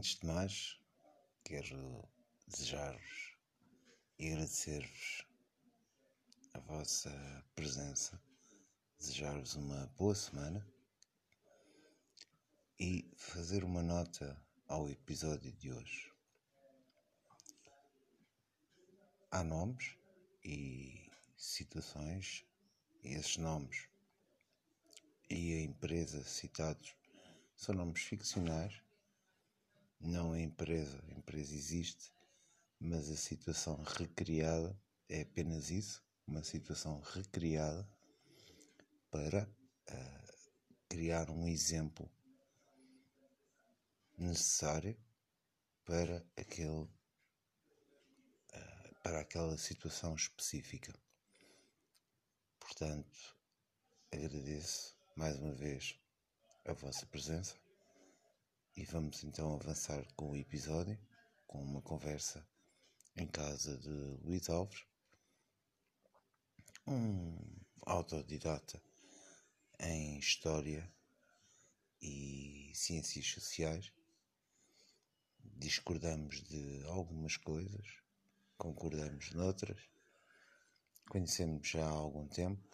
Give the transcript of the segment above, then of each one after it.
Antes de mais, quero desejar-vos e agradecer-vos a vossa presença, desejar-vos uma boa semana e fazer uma nota ao episódio de hoje. Há nomes e situações, e esses nomes e a empresa citados são nomes ficcionais não a empresa, a empresa existe, mas a situação recriada é apenas isso, uma situação recriada para uh, criar um exemplo necessário para aquele uh, para aquela situação específica. Portanto, agradeço mais uma vez a vossa presença e vamos então avançar com o episódio, com uma conversa em casa de Luís Alves, um autodidata em História e Ciências Sociais. Discordamos de algumas coisas, concordamos noutras, conhecemos já há algum tempo.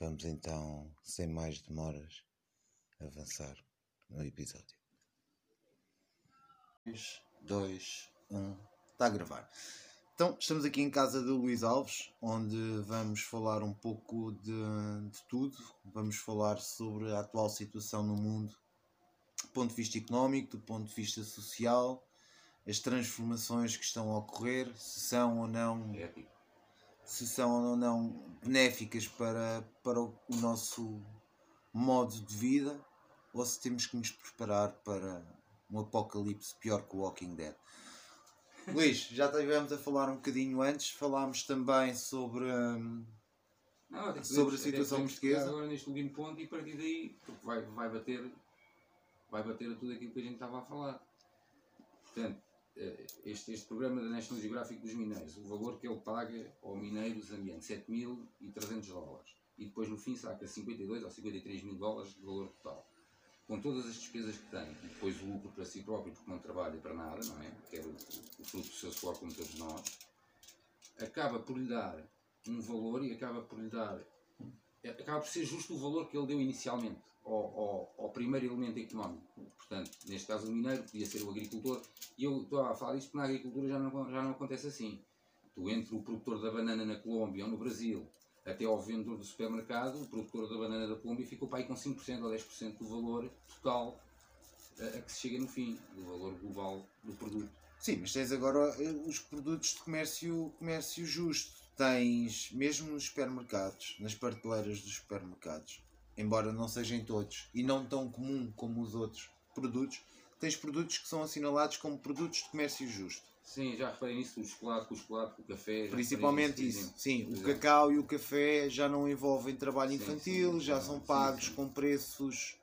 Vamos então, sem mais demoras, avançar no episódio. 3, 2, 1, está a gravar. Então, estamos aqui em casa de Luís Alves, onde vamos falar um pouco de, de tudo. Vamos falar sobre a atual situação no mundo, do ponto de vista económico, do ponto de vista social, as transformações que estão a ocorrer, se são ou não. Se são ou não benéficas para, para o nosso modo de vida ou se temos que nos preparar para um apocalipse pior que o Walking Dead. Luís, já estivemos a falar um bocadinho antes, falámos também sobre, hum, Não, sobre a situação portuguesa. Agora neste último ponto e a partir daí porque vai, vai, bater, vai bater a tudo aquilo que a gente estava a falar. Portanto, eh, este, este programa da National Geographic dos mineiros, o valor que ele paga ao mineiro zambiano, 7.300 dólares. E depois no fim saca 52 ou 53 mil dólares de valor total com todas as despesas que tem e depois o lucro para si próprio, porque não trabalha para nada, não é? Quer o, o fruto do seu suor, como todos nós, acaba por lhe dar um valor e acaba por lhe dar. acaba por ser justo o valor que ele deu inicialmente ao, ao, ao primeiro elemento económico. Portanto, neste caso o mineiro, podia ser o agricultor, e eu estou a falar isto porque na agricultura já não, já não acontece assim. Tu, entre o produtor da banana na Colômbia ou no Brasil até ao vendedor do supermercado, o produtor da banana da Colômbia ficou para aí com 5% ou 10% do valor total a, a, que se chega no fim, do valor global do produto. Sim, mas tens agora eh, os produtos de comércio, comércio justo. Tens, mesmo nos supermercados, nas prateleiras dos supermercados, embora não sejam todos e não tão comum como os outros produtos, tens produtos que são assinalados como produtos de comércio justo. Sim, já reparei nisso, o chocolate, o chocolate, o café. Principalmente isso, isso. sim. o cacau e o café já não envolvem trabalho sim, infantil, sim, já são pagos com preços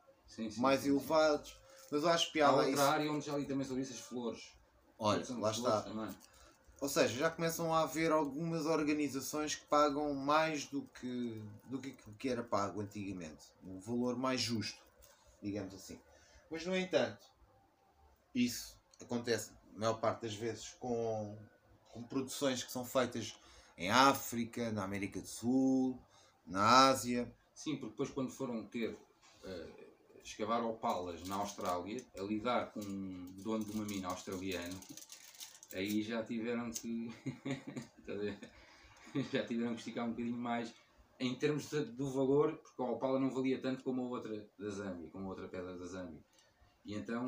mais elevados. Mas eu acho piada. Há outra área onde já li também sobre isso, as flores. Olha, lá está. Também. Ou seja, já começam a haver algumas organizações que pagam mais do que, do que, que era pago antigamente. Um valor mais justo, digamos assim. Mas, no entanto, isso acontece a maior parte das vezes com, com produções que são feitas em África, na América do Sul, na Ásia. Sim, porque depois quando foram ter uh, escavar opalas na Austrália, a lidar com um dono de uma mina australiana, aí já tiveram que já tiveram que esticar um bocadinho mais em termos de, do valor, porque a opala não valia tanto como a outra da Zâmbia, como a outra pedra da Zâmbia. E então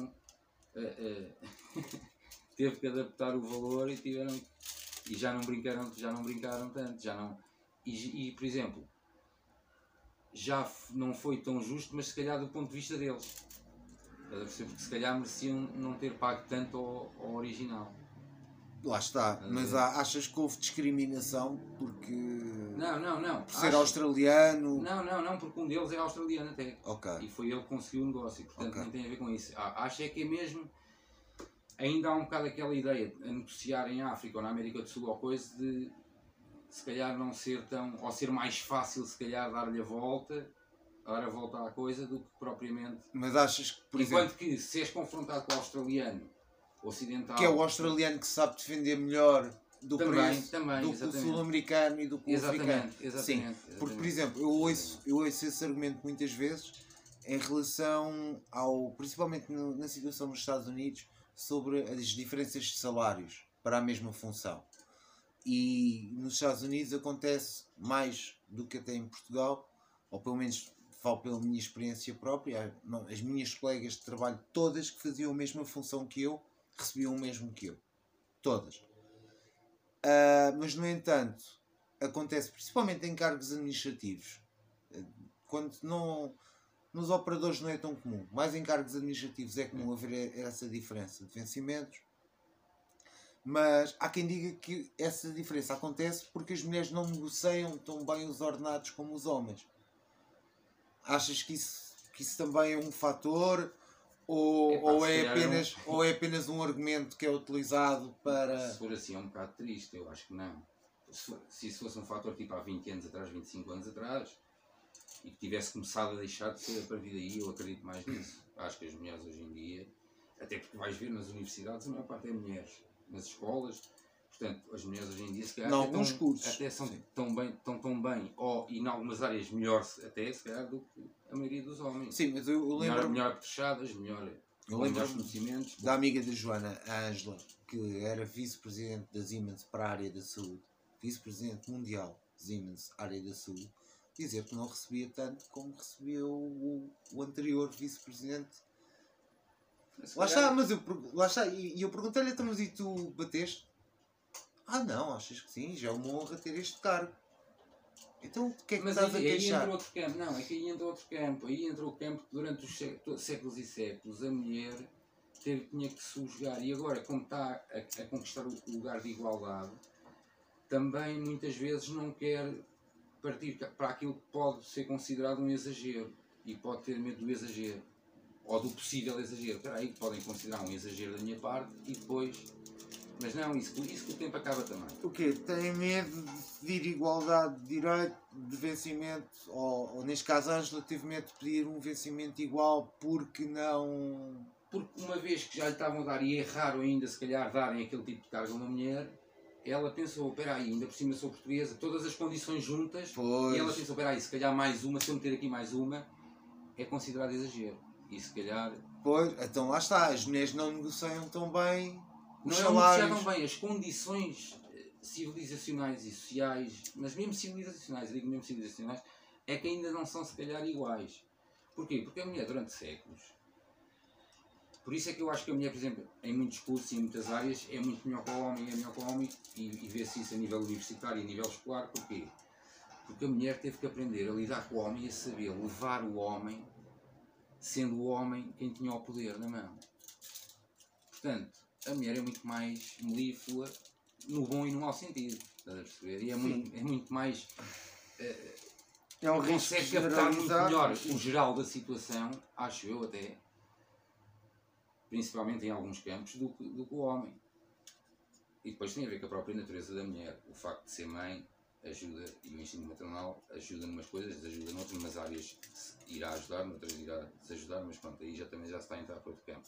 uh, uh, teve que adaptar o valor e tiveram e já não brincaram, já não brincaram tanto, já não e, e por exemplo já não foi tão justo, mas se calhar do ponto de vista deles. Porque se calhar mereciam não ter pago tanto ao, ao original. Lá está, mas há, achas que houve discriminação porque. Não, não, não. Por ser Acho... australiano? Não, não, não, porque um deles é australiano até. Ok. E foi ele que conseguiu o negócio, portanto okay. não tem a ver com isso. Acho é que é mesmo ainda há um bocado aquela ideia de negociar em África ou na América do Sul ou coisa de se calhar não ser tão, ou ser mais fácil se calhar dar-lhe a volta dar a volta à coisa do que propriamente. Mas achas que, por Enquanto exemplo, que se és confrontado com o australiano ocidental. que é o australiano que sabe defender melhor do Também, preço também, do que o exatamente. sul-americano e do que o africano? Exatamente, exatamente. Sim, porque, por exatamente. exemplo, eu ouço, eu ouço esse argumento muitas vezes em relação ao, principalmente no- na situação nos Estados Unidos, sobre as diferenças de salários para a mesma função. E nos Estados Unidos acontece mais do que até em Portugal, ou pelo menos falo pela minha experiência própria, as minhas colegas de trabalho, todas que faziam a mesma função que eu, recebiam o mesmo que eu. Todas. Ah, mas, no entanto, acontece principalmente em cargos administrativos, eh, quando não. Nos operadores não é tão comum, mais em cargos administrativos é comum haver essa diferença de vencimentos, mas há quem diga que essa diferença acontece porque as mulheres não negociam tão bem os ordenados como os homens. Achas que isso, que isso também é um fator? Ou, Epá, ou, é é um- apenas, ou é apenas um argumento que é utilizado para. Se for assim é um bocado triste, eu acho que não. Se, for- se isso fosse um fator tipo há 20 anos atrás, 25 anos atrás, e que tivesse começado a deixar de ser a partir daí, eu acredito mais nisso. Acho que as mulheres hoje em dia, até porque vais ver nas universidades, a maior parte é mulheres. Nas escolas, portanto, as mulheres hoje em dia, se calhar, Em até alguns tão- cursos, até são sim. tão bem, tão, tão bem, ou em algumas áreas melhor, até se calhar, do que a maioria dos homens. Sim, mas eu, lembro melhor apetrechadas, melhor, Eu lembro conhecimentos. da amiga da Joana, a Ângela, que era vice-presidente da Siemens para a área da saúde, vice-presidente mundial Siemens, área da saúde, dizer que não recebia tanto como recebia o, o anterior vice-presidente. Lá está, mas eu, lá está, e, eu perguntei-lhe, então, mas e tu bateste? Ah, não, achas que sim, já é uma honra ter este cargo. Então, o que é que Mas estás aí, a aí queixar? entra outro campo, não, é que aí entra outro campo. Aí entra o campo que durante os sé- to- séculos e séculos a mulher teve, tinha que se subjugar e agora, como está a, a conquistar o lugar de igualdade, também muitas vezes não quer partir para aquilo que pode ser considerado um exagero e pode ter medo do exagero ou do possível exagero. Espera aí, podem considerar um exagero da minha parte e depois. Mas não, isso, isso que o tempo acaba também. O quê? Tem medo de pedir igualdade de direito, de vencimento, ou, ou neste caso Ângela teve medo de pedir um vencimento igual porque não. Porque uma vez que já lhe estavam a dar, e é raro ainda se calhar darem aquele tipo de cargo a uma mulher, ela pensou, espera aí, ainda por cima sou portuguesa, todas as condições juntas, e ela Pois. pensou, espera aí, se calhar mais uma, se eu meter aqui mais uma, é considerado exagero. E se calhar Pois, então lá está, as mulheres não negociam tão bem os não é salários. negociavam bem as condições eh, civilizacionais e sociais, mas mesmo civilizacionais, eu digo mesmo civilizacionais, é que ainda não são se calhar iguais. Porquê? Porque a mulher durante séculos, por isso é que eu acho que a mulher, por exemplo, em muitos cursos e em muitas áreas, é muito melhor que o homem, é melhor que o homem, e, e vê-se isso a nível universitário e a nível escolar, porquê? Porque a mulher teve que aprender a lidar com o homem e a saber levar o homem, sendo o homem quem tinha o poder na mão. Portanto, a mulher é muito mais melíflua no bom e no mau sentido. Estás a perceber? E é muito, é muito mais. É um risco consegue captar muito melhor o geral da situação, acho eu até, principalmente em alguns campos, do do que o homem. E depois tem a ver com a própria natureza da mulher. O facto de ser mãe ajuda, e o ensino maternal ajuda em umas coisas, ajuda noutras, umas áreas irá ajudar, noutras irá desajudar, mas pronto, aí já também já se está a entrar para outro campo.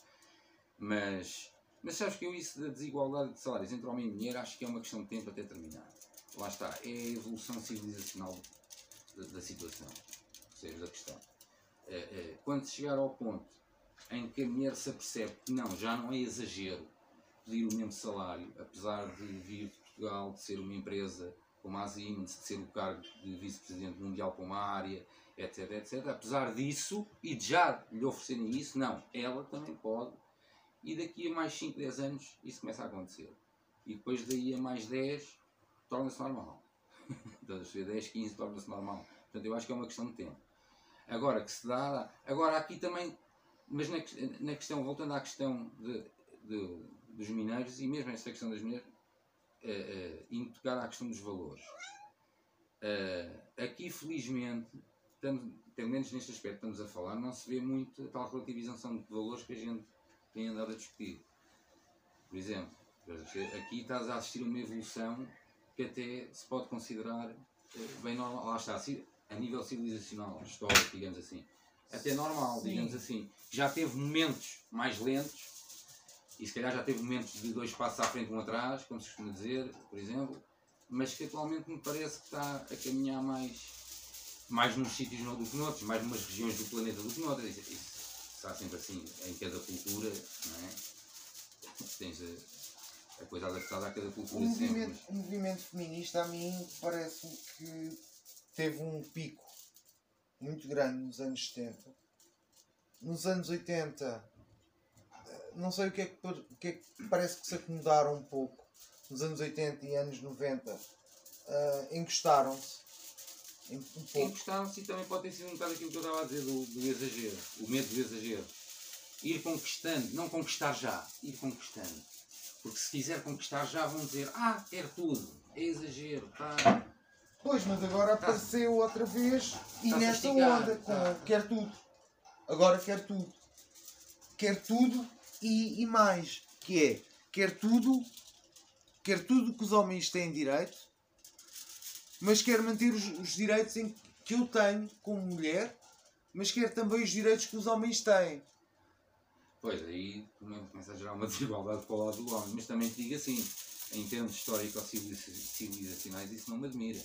Mas, mas sabes que eu isso da desigualdade de salários entre homem e mulher acho que é uma questão de tempo até terminar. Lá está, é a evolução civilizacional da, da situação. Percebes a questão? É, é, quando chegar ao ponto em que a mulher se apercebe que não, já não é exagero pedir o mesmo salário, apesar de vir de Portugal, de ser uma empresa como a Siemens, de ser o cargo de vice-presidente mundial para uma área, etc, etc. Apesar disso, e de já lhe oferecerem isso, não, ela também pode. E daqui a mais 5, 10 anos isso começa a acontecer. E depois daí a mais 10 torna-se normal. Ver? 10, 15 torna-se normal. Portanto, eu acho que é uma questão de tempo. Agora que se dá. Agora aqui também. Mas na, na questão, voltando à questão de, de- dos mineiros e mesmo esta questão das mulheres, eh, eh, indo tocar à questão dos valores. Eh, aqui, felizmente, estamos, pelo menos neste aspecto estamos a falar, não se vê muito a tal relativização de valores que a gente tem andado a discutir. Por exemplo, aqui estás a assistir uma evolução que até se pode considerar bem normal. Lá está. a nível civilizacional, histórico, digamos assim, até normal, Sim. digamos assim. Já teve momentos mais lentos e se calhar já teve momentos de dois passos à frente e um atrás, como se costuma dizer, por exemplo, mas que atualmente me parece que está a caminhar mais, mais nos sítios do que noutros, mais numas regiões do planeta do que noutras. Isso, isso está sempre assim em cada cultura, não é? Tens a, a coisa adaptada a cada O cultura sempre. movimento, mas- o movimento feminista a mim parece-me que teve um pico muito grande nos anos 70. Nos anos 80 eh, não sei o que é que, o que, é que parece que se acomodaram um pouco. Nos anos 80 e anos 90 eh, encostaram-se um gostaram-se e também pode ter sido um bocado aquilo que eu estava a dizer do, do exagero, o medo do exagero. Ir conquistando, não conquistar já, ir conquistando. Porque se quiser conquistar já vão dizer, ah, quer tudo, é exagero, tá. Pois, mas agora apareceu outra vez e Tá nesta onda com tá. quer tudo. Agora quer tudo. Quer tudo e, e mais. Que é, quer tudo, quer tudo que os homens têm direito, mas quer manter os, os direitos em, que eu tenho como mulher, mas quer também os direitos que os homens têm. Pois, aí também começa a gerar uma desigualdade para o lado do homem. Mas também te digo assim, em termos histórico-civilizacionais, isso não me admira.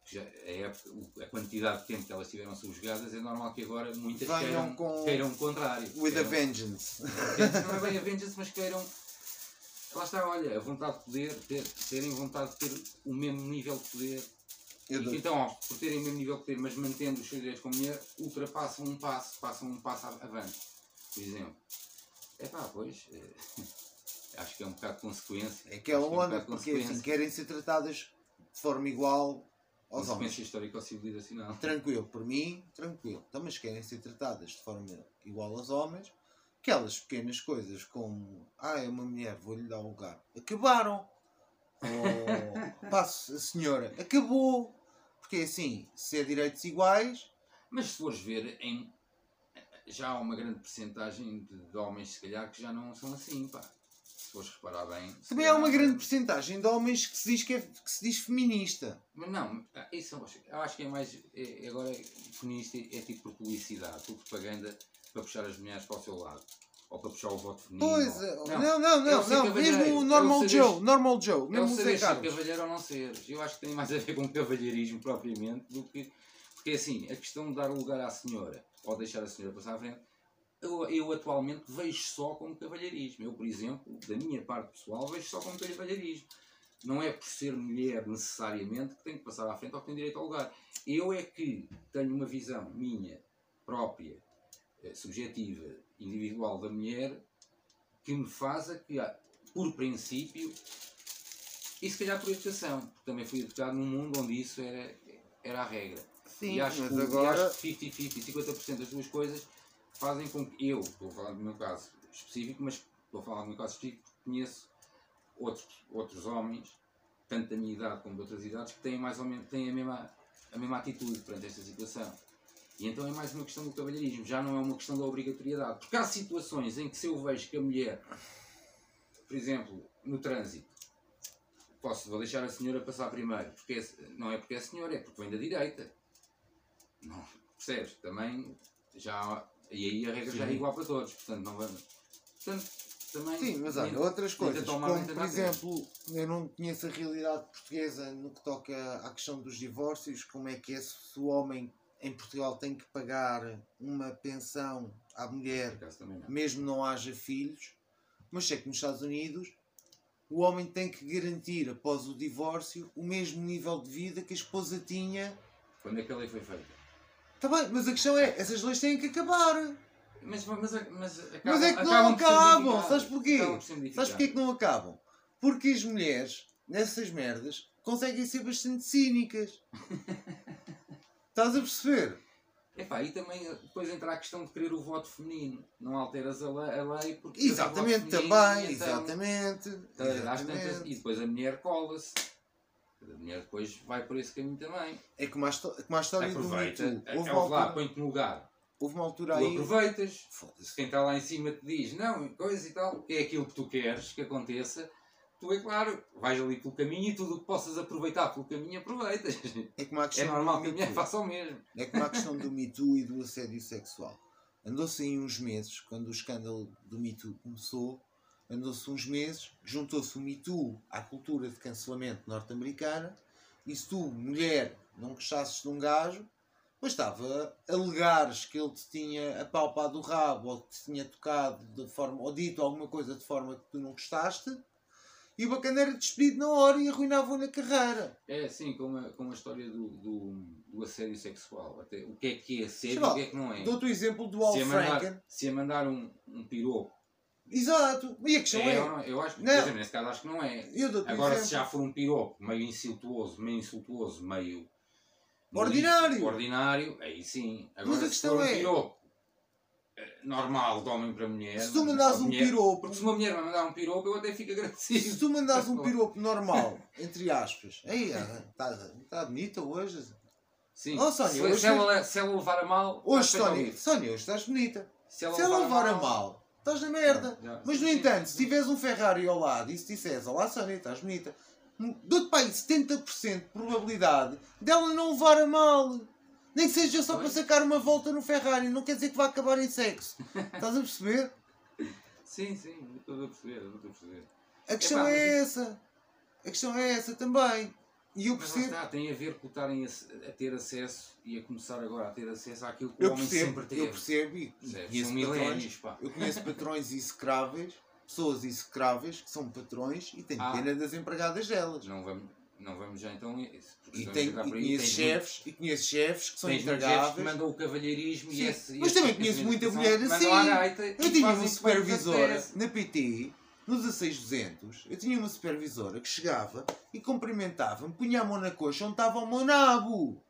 Porque já a, época, o- a quantidade de tempo que elas tiveram subjugadas, é normal que agora muitas Venham queiram, com- queiram o contrário. With a Queiram- vengeance. não é bem a vengeance, mas queiram. Lá está, olha, a vontade de poder, ter, terem vontade de ter o mesmo nível de poder. E então, ó, por terem o mesmo nível de poder, mas mantendo os seus direitos como mulher, ultrapassam um passo, passam um passo a- avante, por exemplo. É pá, pois. eh, acho que é um bocado de consequência. É aquela que é um onda, porque assim, consequência. querem ser tratadas de forma igual aos homens. Consequência histórico-civilizacional. Tranquilo, por mim, tranquilo. Então, mas querem ser tratadas de forma igual aos homens. Aquelas pequenas coisas como, ah, é uma mulher, vou-lhe dar lugar. Acabaram. Ou, passo, a senhora, acabou. Porque assim, se é direitos iguais, Mas se fores ver, em, já há uma grande percentagem de, de homens, se calhar, que já não são assim, pá. Se fores reparar bem. também há uma grande porcentagem de homens que se diz, que é, que se diz feminista. Mas não, ah, isso eu acho, eu acho que é mais. É, agora, feminista é tipo por publicidade, por propaganda para puxar as mulheres para o seu lado. Ou para puxar o voto feminino. Pois, ou- é, não, não, é o não, não, cavalheiro, mesmo é o o normal Joe, normal Joe, É o mesmo o Zé Carlos. cavalheiro ou não ser. Eu acho que tem mais a ver com cavalheirismo propriamente do que. Porque assim, a questão de dar lugar à senhora ou deixar a senhora passar à frente, eu, eu atualmente vejo só como cavalheirismo. Eu, por exemplo, da minha parte pessoal, vejo só como cavalheirismo. Não é por ser mulher necessariamente que tem que passar à frente ou que tem direito ao lugar. Eu é que tenho uma visão minha, própria, eh, subjetiva, individual da mulher, que me faz a que, por princípio, e se calhar por educação, porque também fui educado num mundo onde isso era, era a regra. Sim, e acho mas que, agora. acho que 50-50, 50% das duas coisas fazem com que eu, estou a falar do meu caso específico, mas estou a falar do meu caso específico porque conheço outros, outros homens, tanto da minha idade como de outras idades, que têm mais ou menos têm a mesma, a mesma atitude perante esta situação. E então é mais uma questão do cavalheirismo, já não é uma questão da obrigatoriedade. Porque há situações em que se eu vejo que a mulher, por exemplo, no trânsito, posso, vou deixar a senhora passar primeiro, porque é- não é porque é senhora, é porque vem da direita. Não, percebes? Também já e aí a regra já é Sim. igual para todos, portanto não vamos. Portanto, também. Sim, mas olha, nem- outras coisas, como por exemplo, eu não conheço a realidade portuguesa no que toca à questão dos divórcios, como é que é se o homem em Portugal tem que pagar uma pensão à mulher, não. mesmo não haja filhos, mas sei que nos Estados Unidos o homem tem que garantir após o divórcio o mesmo nível de vida que a esposa tinha. Quando é que a lei foi feita? Está bem, mas a questão é, essas leis têm que acabar. Mas, mas, mas, acabam, Mas é que não acabam acabam, sabes porquê? Sabes porquê que modificadas. não acabam? Porque as mulheres, nessas merdas, conseguem ser bastante cínicas. Estás a perceber? Epá, e também depois entra a questão de querer o voto feminino. Não alteras a lei, porque. Exatamente, também, então, exatamente. Tantas- exatamente. E depois a mulher cola-se. A mulher depois vai por esse caminho também. É como a, histó- como a história do Aproveita. Me Too. Houve É uma lá, altura, põe-te no lugar. houve uma altura Tu aí. aproveitas. Foda-se. Se quem está lá em cima te diz, não, coisa e tal, é aquilo que tu queres que aconteça, tu é claro, vais ali pelo caminho e tudo o que possas aproveitar pelo caminho aproveitas. É como a É normal do que a mulher faça o mesmo. É como a questão do Me Too e do assédio sexual. Andou-se aí uns meses, quando o escândalo do Me Too começou, andou-se uns meses, juntou-se o Me Too à cultura de cancelamento norte-americana, e se tu, mulher, não gostasses de um gajo, bastava alegares que ele te tinha apalpado o rabo, ou que te tinha tocado de forma, ou dito alguma coisa de forma que tu não gostaste, e o bacana era despedido na hora e arruinavam na carreira. É assim, como a, como a história do, do, do assédio sexual. Até, o que é que é assédio e o que é que não é. Dou-te o exemplo do Al Se a Franken. mandar, se a mandar um, um piropo. Exato. E a questão É, é, não? eu acho que, Não. dizer, nesse caso, acho que não é. Agora, se já for um piropo meio insultuoso, meio insultuoso, meio. Ordinário. Ordinário, aí sim. Mas Agora, a se questão for um é- piropo eh, normal, de homem para mulher. Se tu mandares a um mulher- piropo, Porque se uma mulher vai mandar um piropo, eu até fico agradecido. se tu mandares um piropo normal, entre aspas, ei, está tá bonita hoje. Sim. Oh, Sónia, se, hoje- se ela, se ela levar a mal. Hoje, Sónia. Sónia, hoje estás bonita. Se ela, Se ela levar a mal, estás na merda. Mas no entanto, se tiveres um Ferrari ao lado e se disseres, olá Sónia, estás bonita, dou-te para aí 70% de probabilidade dela não levar a mal. Nem que seja só para Pois. sacar uma volta no Ferrari, não quer dizer que vai acabar em sexo. Estás a perceber? Sim, sim, estou a perceber, estou a perceber. A questão Epá, é mas essa. A questão é essa também. E eu Mas percebo. está, tem a ver com estarem a, a ter acesso e a começar agora a ter acesso àquilo que o Eu homem percebo, sempre teve. eu percebo e Percebes? conheço São patrões, pá. eu conheço patrões execráveis, pessoas execráveis que são patrões e tenho Ah. pena das empregadas delas. Não vamos, não vamos já então. E, entrar e conheço chefes, e conheço chefes que são chefes que mandam o cavalheirismo Sim, e esse. mas esse também tipo conheço muita mulher assim. Eu tinha lhes supervisora apetece. na PT, no 16200, eu tinha uma supervisora que chegava e cumprimentava-me, punha a mão na coxa onde estava o meu nabo.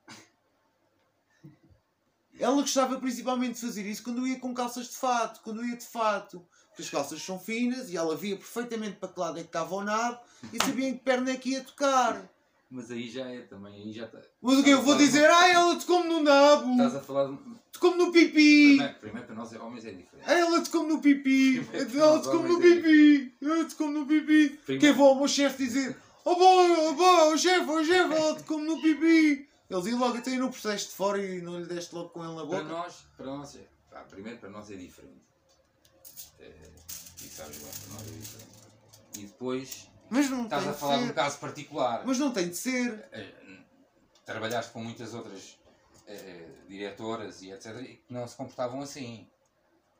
Ela gostava principalmente de fazer isso quando ia com calças de fato, quando ia de fato. Porque as calças são finas e ela via perfeitamente para que lado é que estava o nabo e sabia em que perna é que ia tocar. Mas aí já é também, aí já está. Mas o que eu vou dizer? Ah, ela tocou-me no nabo, Estás a falar de. tocou-me no pipi. Primeiro, primeiro para nós homens é diferente. Ah, ela tocou-me no pipi! Primeiro Ela nós tocou-me no é pipi! Ela tocou-me no pipi! Primeiro- Que vou ao meu chefe dizer: Oh boy, oh boy, oh chefe, oh chefe, ela tocou-me no pipi! Eles iam logo até no processo de fora e não lhe deste logo com ele na Para boca. nós, para nós é. pá, primeiro para nós é diferente. É, e sabes bem, para nós é diferente. E depois Mas não estás tem a de falar de um ser. caso particular. Mas não tem de ser. Eh, trabalhaste com muitas outras eh, diretoras e etc. que não se comportavam assim.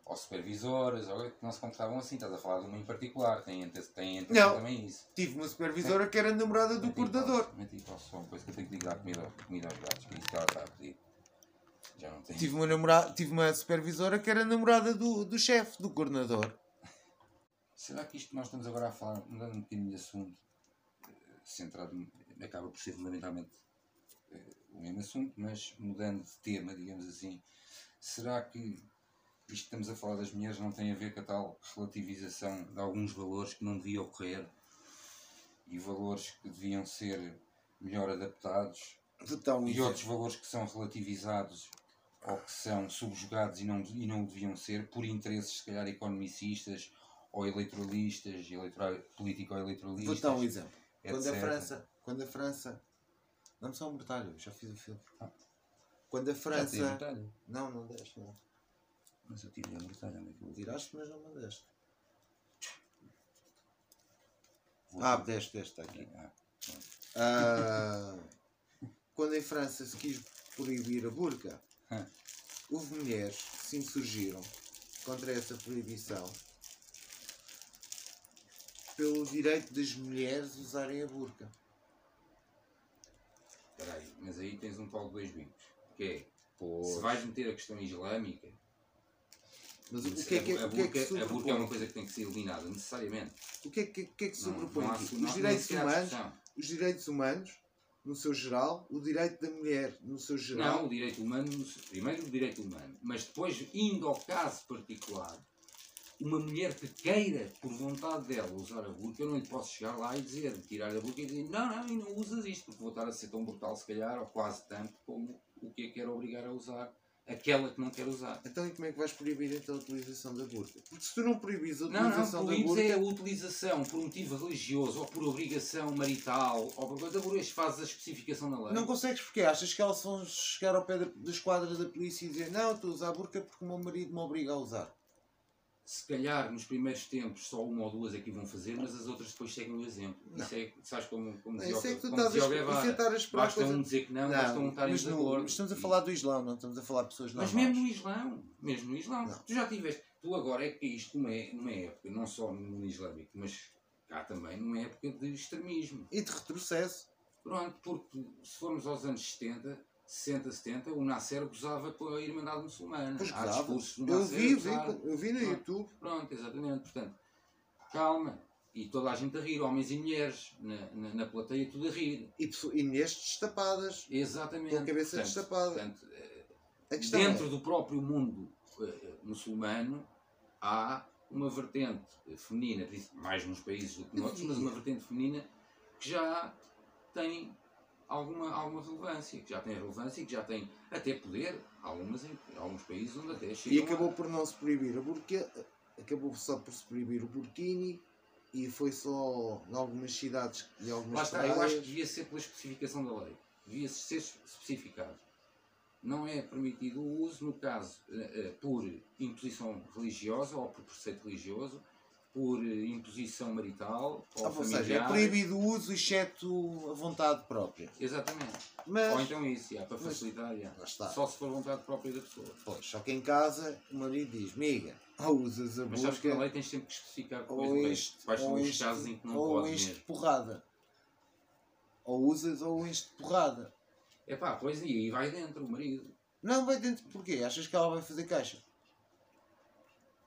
Ou supervisoras, ou que não se comportavam assim. Estás a falar de uma em particular, tem tem também isso. Tive uma supervisora que era namorada do coordenador. Meti uma coisa que eu tenho que lhe dar comida, comida aos gatos, que é isso que ela está a pedir. Já não tem. Tive uma, namorada, tive uma supervisora que era namorada do, do chefe, do coordenador. Será que isto que nós estamos agora a falar, mudando um bocadinho de assunto, eh, centrado, acaba por ser fundamentalmente eh, o mesmo assunto, mas mudando de tema, digamos assim, será que isto que estamos a falar das mulheres não tem a ver com a tal relativização de alguns valores que não deviam ocorrer e valores que deviam ser melhor adaptados e outros valores que são relativizados ou que são subjugados e não, e não deviam ser por interesses, se calhar, economicistas ou eleitoralistas, eleitoral, Vou político-eleitoralistas. dar um exemplo. Quando a. França. Quando a França. Dá-me só um mortalho, já fiz o filme. Ah. Quando a Já França. a mortalha. Não, não deste, não. Mas eu tirei a mortalha, é que eu vou? Tiraste, mas não mandaste. Vou- Ah, deste, deste, está aqui. Ah, Ah, quando em França se quis proibir a burca, Hã. houve mulheres que se insurgiram contra essa proibição pelo direito das mulheres usarem a burca. Espera aí, mas aí tens um pau de dois bicos. Que é, Pois. se vais meter a questão islâmica, Mas o que é que, a, o que, é que burca, a burca é uma sobrepõe? coisa que tem que ser eliminada, necessariamente. O que é que, o que, é que Não- sobrepõe não há- aqui? não- Os nem direitos sequer há humanos, discussão. os direitos humanos, no seu geral, o direito da mulher, no seu geral. Não, o direito humano, primeiro o direito humano, mas depois, indo ao caso particular, uma mulher que queira, por vontade dela, usar a burca, eu não lhe posso chegar lá e dizer, tirar a burca e dizer, não, não, e não usas isto, porque vou estar a ser tão brutal, se calhar, ou quase tanto, como o que é que era obrigar a usar aquela que não quer usar. Então e como é que vais proibir então a utilização da burca? Porque se tu não proibis a Não, não, utilização da burca. é a utilização por motivo religioso ou por obrigação marital ou por coisa, por este fazes a especificação na lei. Não consegues porque achas que elas vão chegar ao pé da, da esquadra da polícia e dizer não, estou a usar a burca porque o meu marido me obriga a usar. Se calhar nos primeiros tempos só uma ou duas é que vão fazer, mas as outras depois seguem o exemplo. Não. Isso é, sabes como, como Não, dizia, isso é que tu como estás a, é Guevara. esperar Basta coisa... um dizer que não, basta um estar em mas, no- desacordo. mas estamos a falar do Islão, não estamos a falar de pessoas Mas normais. mesmo no Islão, mesmo no Islão, Não. tu já tiveste, tu agora é que isto numa, é- numa época, não só no Islâmico, mas cá também, numa época de extremismo. E de retrocesso. Pronto, porque se formos aos anos 70, 60, 70, o Nasser gozava com a Irmandade Muçulmana. Pois Há discursos do Eu Nasser vi, a vi, gozar. eu vi no Pronto. YouTube. Pronto, exatamente. Portanto, calma. E toda a gente a rir, homens e mulheres, na, na, na plateia, tudo a rir. E, e mulheres destapadas. Exatamente. Com a cabeça Portanto, destapada. portanto, eh, dentro é, do próprio mundo eh, muçulmano há uma vertente feminina, mais nos países do que noutros, mas uma vertente feminina que já tem alguma, alguma relevância, que já tem relevância e que já tem até poder, algumas em alguns países onde até chegam E a- acabou por não se proibir a burca, acabou só por se proibir o burkini e foi só em algumas cidades e algumas Lá está, eu acho que devia ser pela especificação da lei. Devia ser especificado. Não é permitido o uso, no caso, eh, eh, por imposição religiosa ou por preceito religioso, por eh, imposição marital ou Ah, ou seja, é familiar. proibido o uso exceto a vontade própria. Exatamente. Mas, Ou então isso, já, para mas- facilitar. já. Só se for vontade própria da pessoa. Pois, só que em casa o marido diz, miga, ou usas a Mas sabes que na lei tens sempre que especificar ou este, quais são os casos em que não ou este porrada. Ou usas ou este porrada. É pá, pois e aí vai dentro o marido. Não, vai dentro porquê? Achas que ela vai fazer caixa?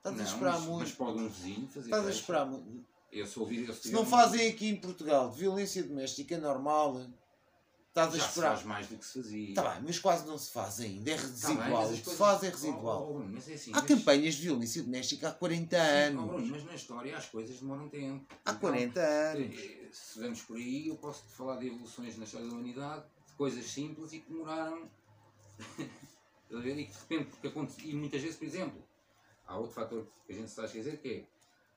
Estás a esperar mas, muito. mas pode um vizinho fazer Estás a esperar muito. Eu se ouvir, eu Se não fazem aqui em Portugal de violência doméstica normal, estás a já se esperar. faz mais do que se fazia. Está bem, mas quase não se faz ainda. É Tá bem, residual. o que se faz é Oh, residual. oh, mas é assim, Há mas- campanhas de violência doméstica há 40 Sim, oh, Bruno, anos. mas na história as coisas demoram tempo. Há Então, 40 anos. eh, Se vamos por aí, eu posso te falar de evoluções na história da humanidade, de coisas simples e que demoraram. E que de repente, porque aconte- e muitas vezes, por exemplo, há outro fator que a gente está a esquecer que é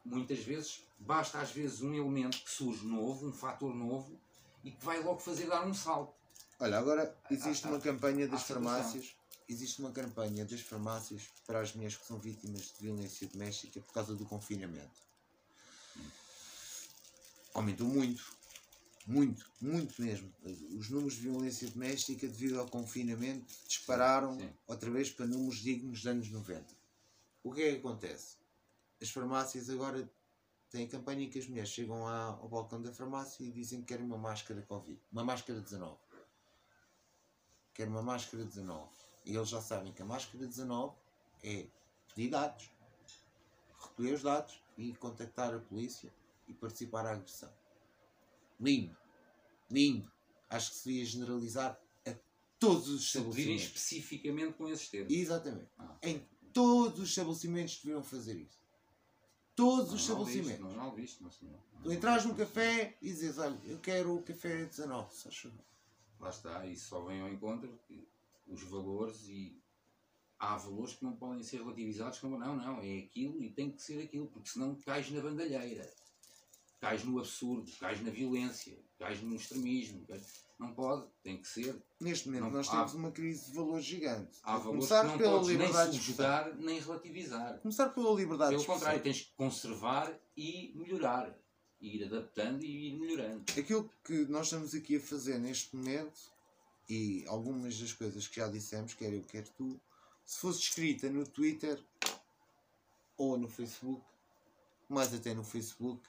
muitas vezes basta às vezes um elemento que surge novo, um fator novo e que vai logo fazer dar um salto. Olha, agora existe há- uma campanha das há situação. farmácias. Existe uma campanha das farmácias para as mulheres que são vítimas de violência doméstica por causa do confinamento. Aumentou muito. Muito, muito mesmo. Os números de violência doméstica devido ao confinamento dispararam Sim. outra vez para números dignos dos anos 90. O que é que acontece? As farmácias agora têm a campanha em que as mulheres chegam à- ao balcão da farmácia e dizem que querem uma máscara Covid, uma máscara 19. Querem uma máscara 19. E eles já sabem que a máscara 19 é pedir dados, recolher os dados e contactar a polícia e participar da agressão. Lindo. Lindo. Acho que se devia generalizar a todos os estabelecimentos. especificamente com esses termos. Exatamente. Ah. Em todos os estabelecimentos deviam fazer isso. Todos os Não, não visto, estabelecimentos. Não, não visto, não. Tu entras num café e dizes, olha, eu quero o café 19, só favor. Lá está, isso só vem ao encontro os valores e há valores que não podem ser relativizados como não, não, é aquilo e tem que ser aquilo, porque senão cais na bandalheira, cais no absurdo, cais na violência, cais no extremismo, cais- não pode, tem que ser. Neste momento Não, nós há- temos uma crise de valores gigante. Há valores começar que não pela podes nem liberdade de expressão. subjugar nem relativizar. Começar pela liberdade Pelo contrário, tens que conservar e melhorar, e ir adaptando e ir melhorando. Aquilo que nós estamos aqui a fazer neste momento, e algumas das coisas que já dissemos, quer eu, quer tu, se fosse escrita no Twitter ou no Facebook, mais até no Facebook,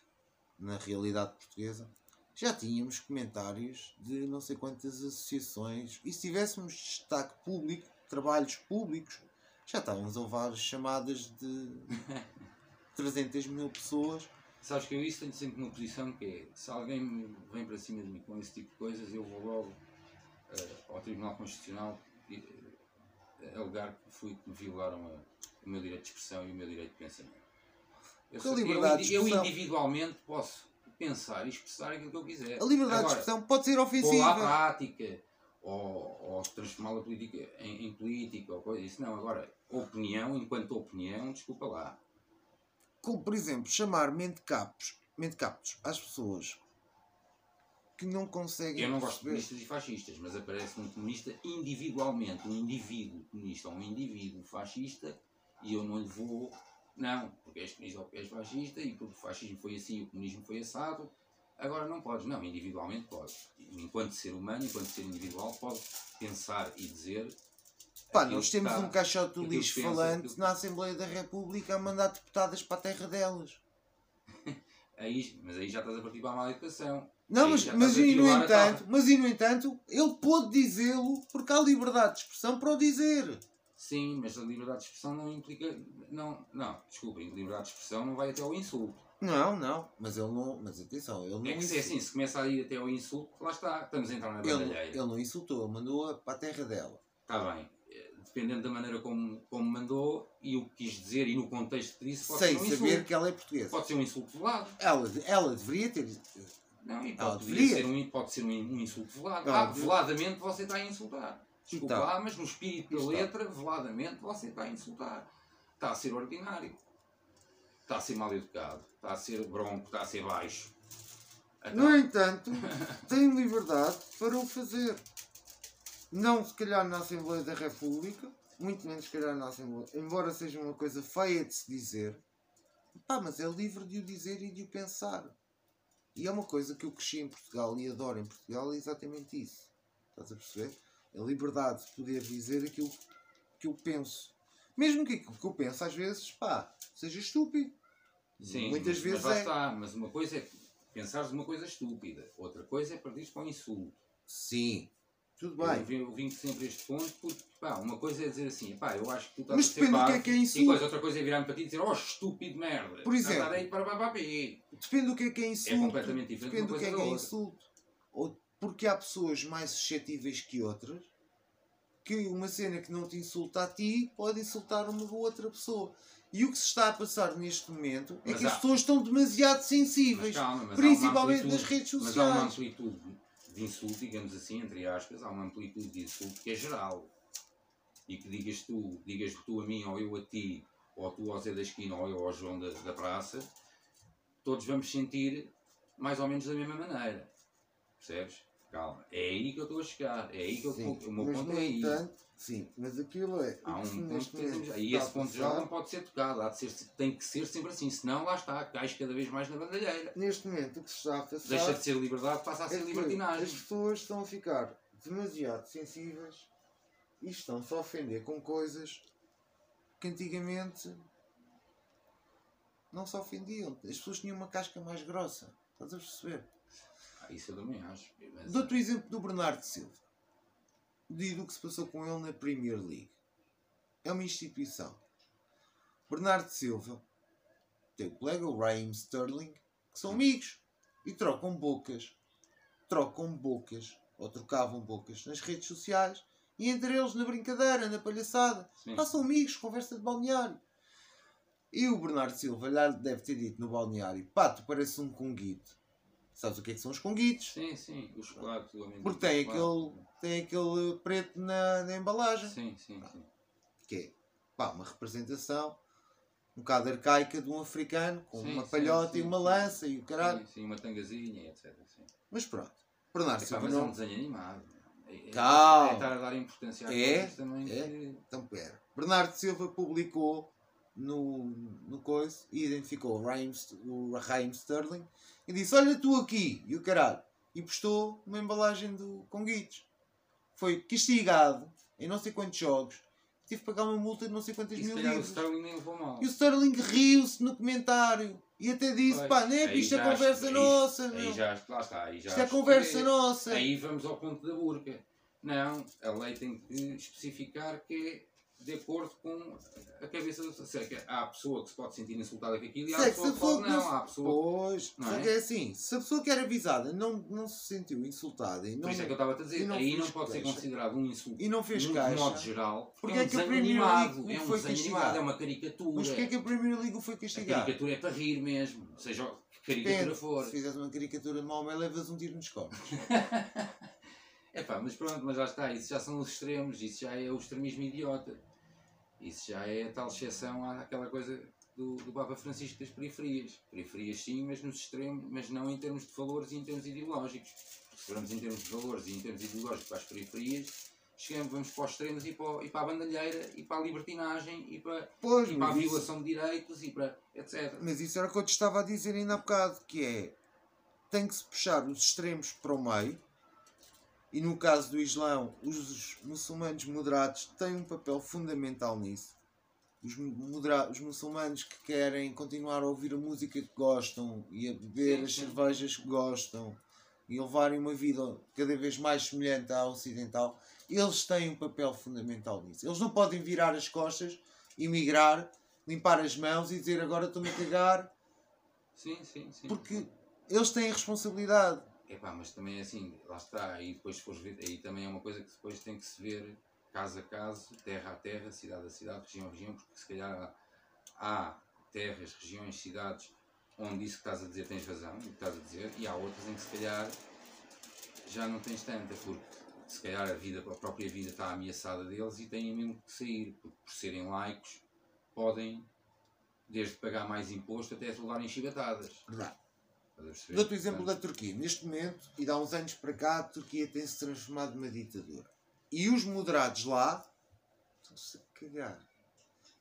na realidade portuguesa, já tínhamos comentários de não sei quantas associações, e se tivéssemos destaque público, trabalhos públicos, já estávamos a levar chamadas de 300 mil pessoas Sabes que eu isso tenho sempre uma posição que é, se alguém me vem para cima de mim com esse tipo de coisas, eu vou logo eh, ao Tribunal Constitucional e, eh, alegar que fui que me violaram a- o meu direito de expressão e o meu direito de pensamento. Eu, eu eu individualmente posso pensar e expressar aquilo que eu quiser. A liberdade de Agora, expressão pode ser pô-la à ofensiva. prática, ou, ou transformá-la política em, em, política ou coisa. Isso não. Agora, opinião, enquanto opinião, desculpa lá. Como, por exemplo, chamar mente capos, mente capos às pessoas que não conseguem. Eu não gosto de comunistas e fascistas, mas aparece um comunista individualmente, um indivíduo comunista ou um indivíduo fascista, e eu não lhe vou. Não, porque és comunista ou porque és fascista, e porque o fascismo foi assim e o comunismo foi assado. Agora não podes, não, individualmente podes. Enquanto ser humano, enquanto ser individual, pode pensar e dizer. Pá, nós temos está, um caixote do lixo falante na Assembleia da República a mandar deputadas para a terra delas. aí, mas aí já estás a partir para a má educação. Não, mas, mas, e no entanto, mas e no entanto, ele pôde dizê-lo porque há liberdade de expressão para o dizer. Sim, mas a liberdade de expressão não implica. Não, não, desculpem, liberdade de expressão não vai até ao insulto. Não, não, mas ele não. Mas atenção, ele não. É que se é assim, se começa a ir até ao insulto, lá está, estamos a entrar na bandalheira. Ele, ele não insultou, ele mandou-a para a terra dela. Está bem. Dependendo da maneira como, como mandou e o que quis dizer e no contexto que disse, pode Sem ser um saber insulto. que ela é portuguesa. Pode ser um insulto velado. Ela, ela deveria ter. Não, e pode, ser um, pode ser um, um insulto velado. Ah, veladamente você está a insultar. Desculpa então, lá, mas no espírito da letra, veladamente você está a insultar. Está a ser ordinário. Está a ser mal educado. Está a ser bronco, está a ser baixo. Então... No entanto, tem liberdade para o fazer. Não se calhar na Assembleia da República, muito menos se calhar na Assembleia, embora seja uma coisa feia de se dizer, pá, mas é livre de o dizer e de o pensar. E é uma coisa que eu cresci em Portugal e adoro em Portugal, é exatamente isso. Estás a perceber? A liberdade de poder dizer aquilo que eu penso. Mesmo que aquilo que eu penso às vezes, pá, seja estúpido. Sim, muitas mas, vezes mas é. Está, mas uma coisa é pensares uma coisa estúpida, outra coisa é partir para o insulto. Sim, tudo bem. Eu, vim sempre a este ponto porque, pá, uma coisa é dizer assim, pá, eu acho que tu estás Mas a ser depende do que é que é insulto. E coisa, outra coisa é virar-me para ti e dizer, oh, estúpido merda. Por exemplo. Aí para, para, para, depende do que é que é insulto. É completamente diferente Depende do que é que é insulto. Ou porque há pessoas mais suscetíveis que outras que uma cena que não te insulta a ti pode insultar uma outra pessoa. E o que se está a passar neste momento é mas que há... as pessoas estão demasiado sensíveis, calma, principalmente nas redes sociais. Mas há uma amplitude de insulto, digamos assim, entre aspas, há uma amplitude de insulto que é geral. E que digas tu, digas tu a mim ou eu a ti, ou tu ao Zé da esquina ou eu ao João da, da praça, todos vamos sentir mais ou menos da mesma maneira. Percebes? Calma. É aí que eu estou a chegar. É aí que eu sim, o meu ponto é aí. sim, mas aquilo é. Há um ponto que E esse ponto já não pode ser tocado. Há de ser, tem que ser sempre assim. Senão lá está, cais cada vez mais na bandalheira. Neste momento o que se está a passar. Deixa de ser liberdade, passa a é ser libertinagem. As pessoas estão a ficar demasiado sensíveis e estão-se a ofender com coisas que antigamente não se ofendiam. As pessoas tinham uma casca mais grossa. Estás a perceber? Isso eu também acho. Mas... Dou-te o exemplo do Bernardo Silva. E do que se passou com ele na Premier League. É uma instituição. Bernardo Silva tem o colega, o Raheem Sterling, que são amigos e trocam bocas. Trocam bocas, ou trocavam bocas nas redes sociais e entre eles na brincadeira, na palhaçada. Passam amigos, conversa de balneário. E o Bernardo Silva lhe deve ter dito no balneário: pá, tu pareces um conguito. Sabes o que é que são os conguitos? Sim, sim, o chocolate, o amendoim. Porque tem aquele, tem aquele preto na, na embalagem. Sim, sim, sim. Que é pá, uma representação um bocado arcaica de um africano com sim, uma palhota sim, e uma lança e o caralho. Sim, sim, uma tangazinha, etc. Sim. Mas pronto. Bernardo Silva não... é um desenho animado. É, é, Calma. É estar a dar importância a é, também. É. Que... Então, pera. Bernardo Silva publicou no, no coisa e identificou o Raheem, o Raheem Sterling e disse: Olha tu aqui, e o caralho. E postou uma embalagem do Conguitos. Foi castigado em não sei quantos jogos. Tive que pagar uma multa de não sei quantas mil libras. O Sterling nem levou mal. E o Sterling riu-se no comentário. E até disse, pois, pá, né, isto é conversa aí, nossa. Aí, aí já, lá está, aí já isto é conversa nossa. Aí vamos ao ponto da burca. Não, a lei tem que especificar que é de acordo com a cabeça do seja, Há a pessoa que se pode sentir insultada com aquilo e há pessoa que pode não. Há a pessoa... Pois, não é? é assim, se a pessoa que era avisada não, não se sentiu insultada e não. Por isso é que eu estava a dizer, não aí não pode ser considerado um insulto. E não fez no, caixa. De modo geral. Porque é, um é que a Premier League é um foi castigado. É uma caricatura. Mas porquê é que a Premier League foi castigada? A caricatura é para rir mesmo. Seja que caricatura Depende. for. Se fizeres uma caricatura de Maomé, levas um tiro nos corpos. É pá, mas pronto, mas já está, isso já são os extremos, isso já é o extremismo idiota. Isso já é a tal exceção àquela coisa do, do Papa Francisco das periferias. Periferias sim, mas nos extremos, mas não em termos de valores e em termos ideológicos. Se formos em termos de valores e em termos ideológicos para as periferias, chegamos, vamos para os extremos e para, e para a bandalheira, e para a libertinagem, e para, Pois, e para a mas isso- violação de direitos, e para etc. Mas isso era o que eu te estava a dizer ainda há bocado, que é tem que se puxar os extremos para o meio e no caso do Islão, os muçulmanos moderados têm um papel fundamental nisso. Os, os muçulmanos que querem continuar a ouvir a música que gostam e a beber Sim, as sim. cervejas que gostam e levarem uma vida cada vez mais semelhante à ocidental, eles têm um papel fundamental nisso. Eles não podem virar as costas, emigrar, limpar as mãos e dizer agora estou-me a cagar, Sim, sim, sim. porque eles têm responsabilidade. Epá, mas também é assim, lá está, aí depois fores ver, aí também é uma coisa que depois tem que se ver caso a caso, terra a terra, cidade a cidade, região a região, porque se calhar há, há terras, regiões, cidades onde isso que estás a dizer tens razão, o que estás a dizer, e há outras em que se calhar já não tens tanta, porque se calhar a vida, a própria vida está ameaçada deles e têm mesmo que sair, porque por serem laicos podem, desde pagar mais imposto até se levarem chibatadas. Verdade. Dou-te o exemplo da Turquia. Neste momento, e de há uns anos para cá, a Turquia tem-se transformado numa ditadura. E os moderados lá estão-se a cagar.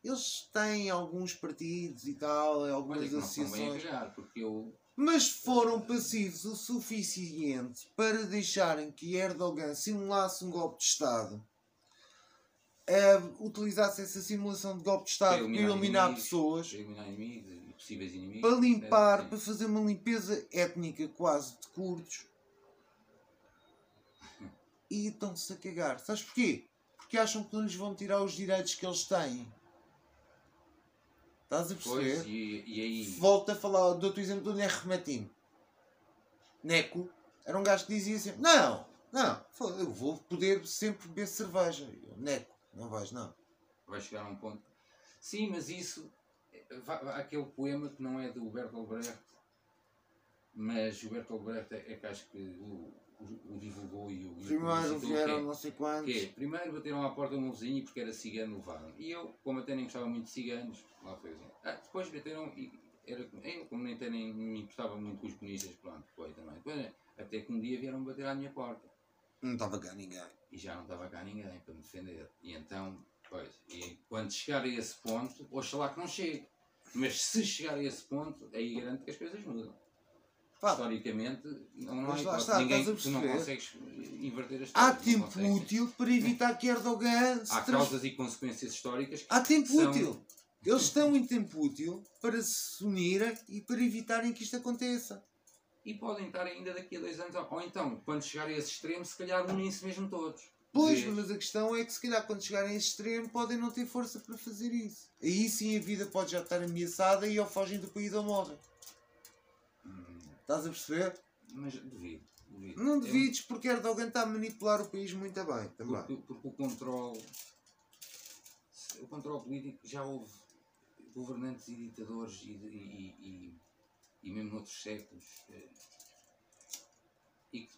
Eles têm alguns partidos e tal, Olha algumas que não estão bem a associações, cagar, eu mas foram passivos o suficiente para deixarem que Erdogan simulasse um golpe de Estado, eh, utilizasse essa simulação de golpe de Estado para eliminar eliminar pessoas, para eliminar inimigos possíveis inimigos. para limpar, para fazer uma limpeza étnica quase de curdos. E estão-se a cagar. Sabes porquê? Porque acham que não lhes vão tirar os direitos que eles têm. Estás a perceber? Pois, e, e aí. Volto a falar, dou-te o exemplo do Nerremetim. Neco era um gajo que dizia sempre: Não, não, eu vou poder sempre beber cerveja. Eu, Neco, não vais, não. vai chegar a um ponto. Sim, mas isso. Aquele poema que não é do Bertolt Brecht, mas o Bertolt Brecht é, é que acho que o, o, o divulgou e o. Primeiro publicitou, vieram é- não sei quantos. É, primeiro bateram à porta meu vizinho porque era cigano levaram. E eu, como até nem gostava muito de ciganos, lá foi assim. Ah, depois bateram e era, eu, como nem, até nem me importava muito com os comunistas, pronto, foi também. Depois, até que um dia vieram bater à minha porta Não estava cá ninguém. e já não estava cá ninguém para me defender. E então, pois, e quando chegar a esse ponto, oxalá que não chegue. Mas se chegar a esse ponto, aí garanto que as coisas mudam. Pá, Historicamente, não, não há Mas lá hipótese. está, ninguém, estás a tu não perceber? consegues inverter as há coisas. não tempo consegues. útil para evitar que Erdogan se Há trans... causas e consequências históricas que Há tempo são- útil. Eles estão em tempo útil para se unirem e para evitarem que isto aconteça. e podem estar ainda daqui a dois anos. ou- Ou então, quando chegar a esse extremo, se calhar unem-se mesmo todos. Pois, Vês? mas a questão é que se calhar quando chegarem a esse extremo podem não ter força para fazer isso. Aí sim a vida pode já estar ameaçada e ou fogem do país ou morrem. Hum, Estás a perceber? Mas duvido. duvido. Não devides porque Erdogan está a manipular o país muito bem também. Porque, porque o controle. O controle político já houve governantes e ditadores e, e, e, e mesmo noutros séculos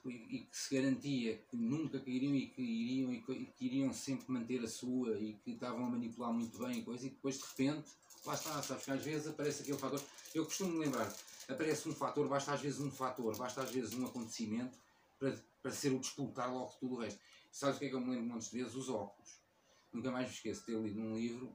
e que, se garantia que nunca cairiam e que iriam e que, iriam sempre manter a sua e que estavam a manipular muito bem e coisa e depois de repente lá está, sabes que às vezes aparece aquele fator eu costumo lembrar, aparece um fator basta às vezes um fator, basta às vezes um acontecimento para, para ser o despoltar logo de tudo o resto sabes o que é que eu me lembro de vezes? Os óculos nunca mais me esqueço de ter lido num livro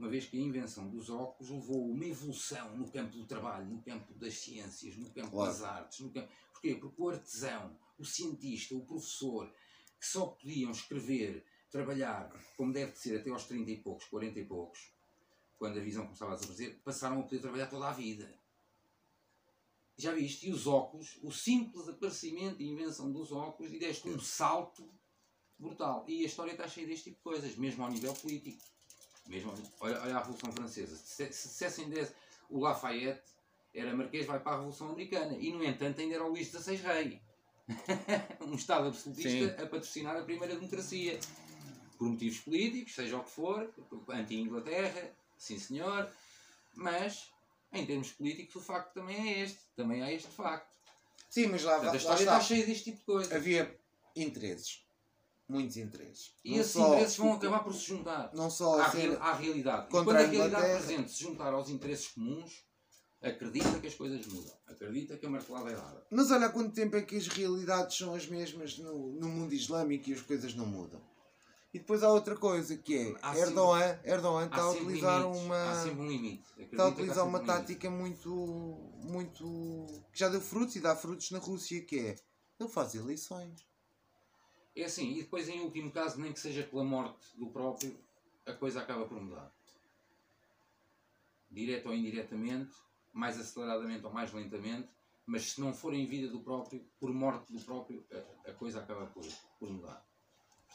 uma vez que a invenção dos óculos levou uma evolução no campo do trabalho, no campo das ciências, no campo Claro. das artes. No campo... Porquê? Porque o artesão, o cientista, o professor, que só podiam escrever, trabalhar, como deve de ser, até aos 30 e poucos, 40 e poucos, quando a visão começava a desaparecer, passaram a poder trabalhar toda a vida. Já viste? E os óculos, o simples aparecimento e invenção dos óculos, e deste um salto brutal. E a história está cheia deste tipo de coisas, mesmo ao nível político. Mesmo, olha, olha a Revolução Francesa. Se, se dissessem o Lafayette era marquês, vai para a Revolução Americana. E, no entanto, ainda era o Luís XVI rei. um Estado absolutista Sim. a patrocinar a primeira democracia. Por motivos políticos, seja o que for, anti-Inglaterra, sim senhor. Mas, em termos políticos, o facto também é este. Também há este facto. Sim, mas lá, Portanto, a história está. está cheia deste tipo de coisas. Havia interesses. Muitos interesses. E Não esses interesses vão acabar por se juntar Não só à, real- à realidade. E quando a a realidade presente se juntar aos interesses comuns, acredita que as coisas mudam. Acredita que a martelada é dada. Mas olha há quanto tempo é que as realidades são as mesmas no, no mundo islâmico e as coisas não mudam. E depois há outra coisa que é Há sempre- Erdogan, Erdogan está a utilizar limites, uma um está a utilizar uma um tática muito muito que já deu frutos e dá frutos na Rússia que é ele faz eleições. É assim, e depois em último caso, nem que seja pela morte do próprio, a coisa acaba por mudar. Direto ou indiretamente, mais aceleradamente ou mais lentamente, mas se não for em vida do próprio, por morte do próprio, a, a coisa acaba por, por mudar.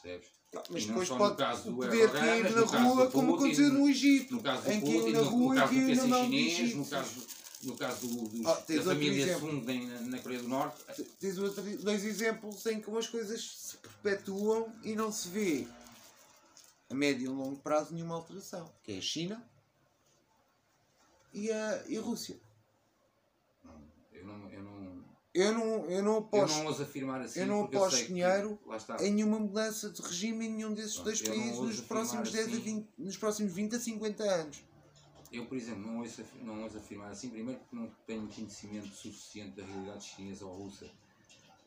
Percebes? Mas E não depois só no pode caso o do poder cair mas na rua como aconteceu no Egito. Em que na rua no caso do caiu na mão do chinês, Egito. no caso, no caso do, dos- Ah, da família. Sung na, na Coreia do Norte, Tens outro- dois exemplos em que as coisas se perpetuam e não se vê a médio e longo prazo nenhuma alteração, que é a China e a, e a Rússia. não, eu não, eu não, Eu não, eu não eu aposto não ouso afirmar assim. eu não aposto que- dinheiro em nenhuma mudança de regime em nenhum desses dois eu não países ouso nos próximos, 10 a assim. 20, nos próximos 20 a 50 anos. Eu, por exemplo, não ouço, não ouço afirmar assim, primeiro porque não tenho conhecimento suficiente da realidade chinesa ou russa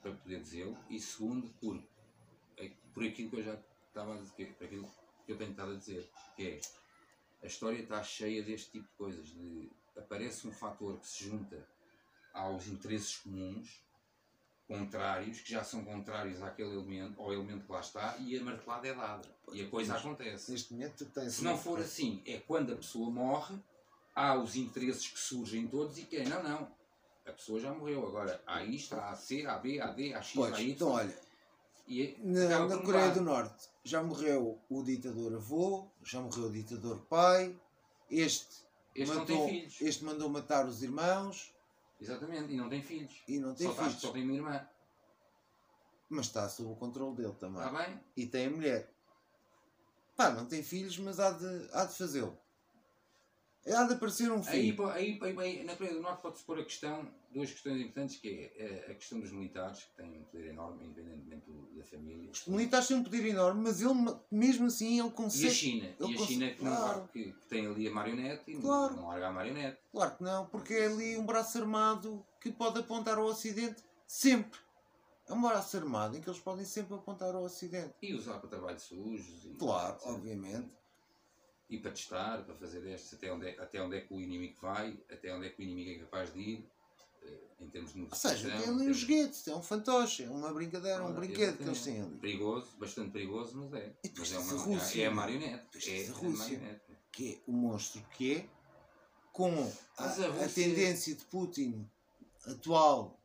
para poder dizê-lo, e segundo, por, por aquilo que eu já estava a dizer, por aquilo que eu tenho estado a dizer, que é a história está cheia deste tipo de coisas, de aparece um fator que se junta aos interesses comuns, contrários, que já são contrários àquele elemento, ao elemento que lá está, e a martelada é dada. E a coisa Mas- acontece. Neste momento tens Se não for assim, é quando a pessoa morre, há os interesses que surgem todos e quem não, não. A pessoa já morreu. Agora, há isto, há C, há B, há D, há X, Pois, há Y. então olha, e na, na Coreia do Norte já morreu o ditador avô, já morreu o ditador pai, este, Este não matou, tem filhos. este mandou matar os irmãos Exatamente, e não tem filhos. e não tem só, tá- filhos. só tem uma irmã. Mas está sob o controle dele também. Está bem? E tem a mulher. Pá, não tem filhos, mas há de, há de fazê-lo. Há de aparecer um po- aí, aí, aí, na Coreia do Norte pode-se pôr a questão, duas questões importantes, que é eh, a questão dos militares, que têm um poder enorme, independentemente da família. Os militares têm um poder enorme, mas ele, mesmo assim, ele E a consegue. China, Ele e a China que, não Claro. vai- que, tem ali a marionete e não- Claro. não larga a marionete. Claro que não, porque é ali um braço armado que pode apontar ao Ocidente sempre. É um braço armado em que eles podem sempre apontar ao Ocidente. E usar para trabalhos sujos. E, Claro, obviamente. E para testar, para fazer testes, até onde, é, até onde é que o inimigo vai, até onde é que o inimigo é capaz de ir, eh, em termos de Ou seja, tem em ali um joguete, é um fantoche, é uma brincadeira, um Ora, brinquedo que eles têm ali. Perigoso, bastante perigoso, mas é. E Mas é, uma, Rússia, é a é? marionete. É tens a Rússia. marionete. Que é o monstro que é, com a, a tendência de Putin atual,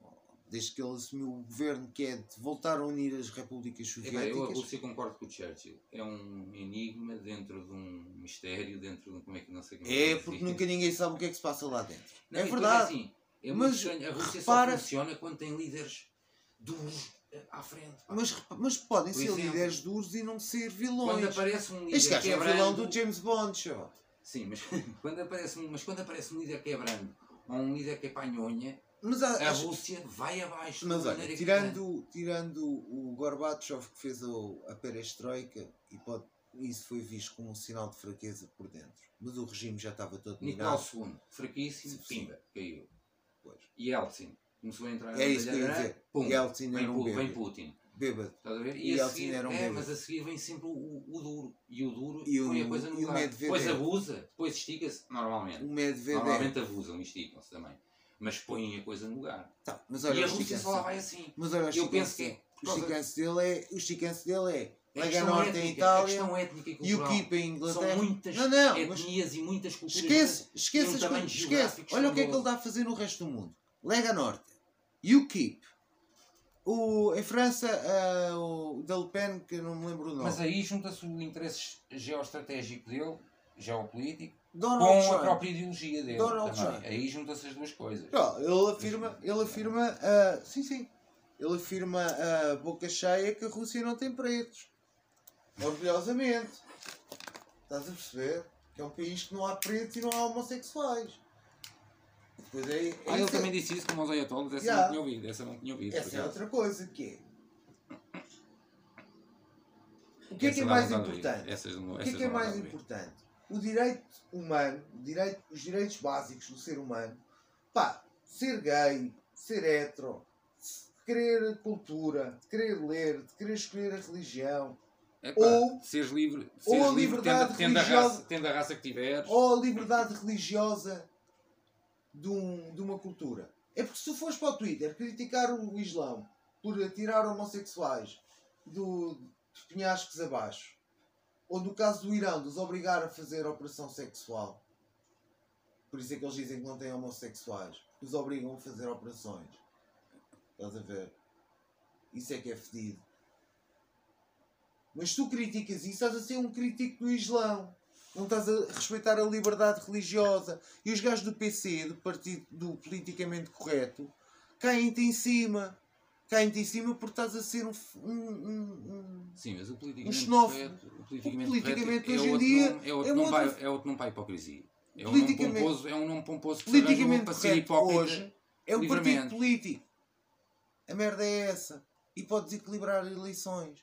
desde que ele assumiu o governo, que é de voltar a unir as repúblicas Epá, eu a soviéticas. Rússia concordo com o Churchill. É um enigma dentro de um mistério, dentro de um. Como é que não sei como É, se porque nunca ninguém sabe o que é que se passa lá dentro. Não, é verdade. assim, é Mas. A Rússia repara- só funciona quando tem líderes duros eh, à frente. Mas, mas podem Por ser exemplo, líderes duros e não ser Quando vilões. aparece um líder Este gajo é é o vilão brando, do James Bond, show. Sim, mas quando, aparece um, mas quando aparece um líder que é ou um líder que é panhonha, Mas, há- a acho- Rússia vai abaixo. mas olha, tirando, tirando o Gorbachev que fez o- a perestroika, e pode, isso foi visto como um sinal de fraqueza por dentro. Mas o regime já estava todo Nicolau minado. II, fraquíssimo, Sim. pimba, caiu. Pois. E Eltsin, começou a entrar É isso que eu ia dizer. pum, Yeltsin vem, era um Pu- vem bêbado. Putin. Bêbado. Estás a ver? E E, a seguir, era um é, bêbado. mas a seguir vem sempre o, o- o duro. E o duro E o- põe a coisa no o lugar. Depois abusa, depois estica-se, normalmente. O Medvedev. Normalmente abusam e esticam-se também. Mas põem a coisa no lugar. Tá, mas olha, e a o Rússia só lá vai assim. Mas olha, o Eu penso que é o esticance dele é. O esticance dele é. Lega questão Norte em étnica, Itália e e o. Keep em Inglaterra. São muitas não, não, mas etnias e muitas culturas. esquece, esquece, as coisas, esquece. Olha o que é que ele dá a fazer no resto do mundo. Lega Norte, UKIP, o, em França, ah, o da Le Pen, que não me lembro o nome. Mas aí junta-se o interesse geoestratégico dele, geopolítico, Donald com a Trump. própria ideologia dele. Donald também. Trump. Aí juntam-se as duas coisas. Ó, ele afirma, ele afirma, ah, sim, sim, ele afirma a boca cheia que a Rússia não tem pretos. Orgulhosamente. Estás a perceber? Que é um país que não há pretos e não há homossexuais. Depois é, é Ah, ele também disse isso como aos Ayatollahs, essa Yeah. não tinha ouvido, essa não tinha ouvido. Essa é outra coisa que é. O que é que é mais importante? Não- O que é que é mais importante? O direito humano, o direito, os direitos básicos do ser humano, pá, ser gay, ser hetero, querer cultura, de querer ler, de querer escolher a religião, Epá, Ou- seres livre, ou seres a livre liberdade tendo, tendo, a religiosa- raça, tendo a raça que tiveres. ou a liberdade religiosa de, um- de uma cultura. É porque se tu fores para o Twitter criticar o Islão por tirar homossexuais do, dos penhascos abaixo, ou no caso do Irão, de os obrigar a fazer operação sexual, por isso é que eles dizem que não têm homossexuais, os obrigam a fazer operações. Estás a ver? Isso é que é fedido. Mas tu criticas isso, estás a ser um crítico do Islão. Não estás a respeitar a liberdade religiosa. E os gajos do PC, do Partido do Politicamente Correto, caem-te em cima. Caem-te em cima porque estás a ser um. um, um- um- Sim, mas o Um politicamente xenófobo. correto, o politicamente, O politicamente correto hoje em é outro dia nome, é outro é nome outra- para, é outro nome para a hipocrisia. É um, nome pomposo, é um nome pomposo politicamente para ser hipócrita. hoje é um partido político. A merda é essa. E pode desequilibrar eleições.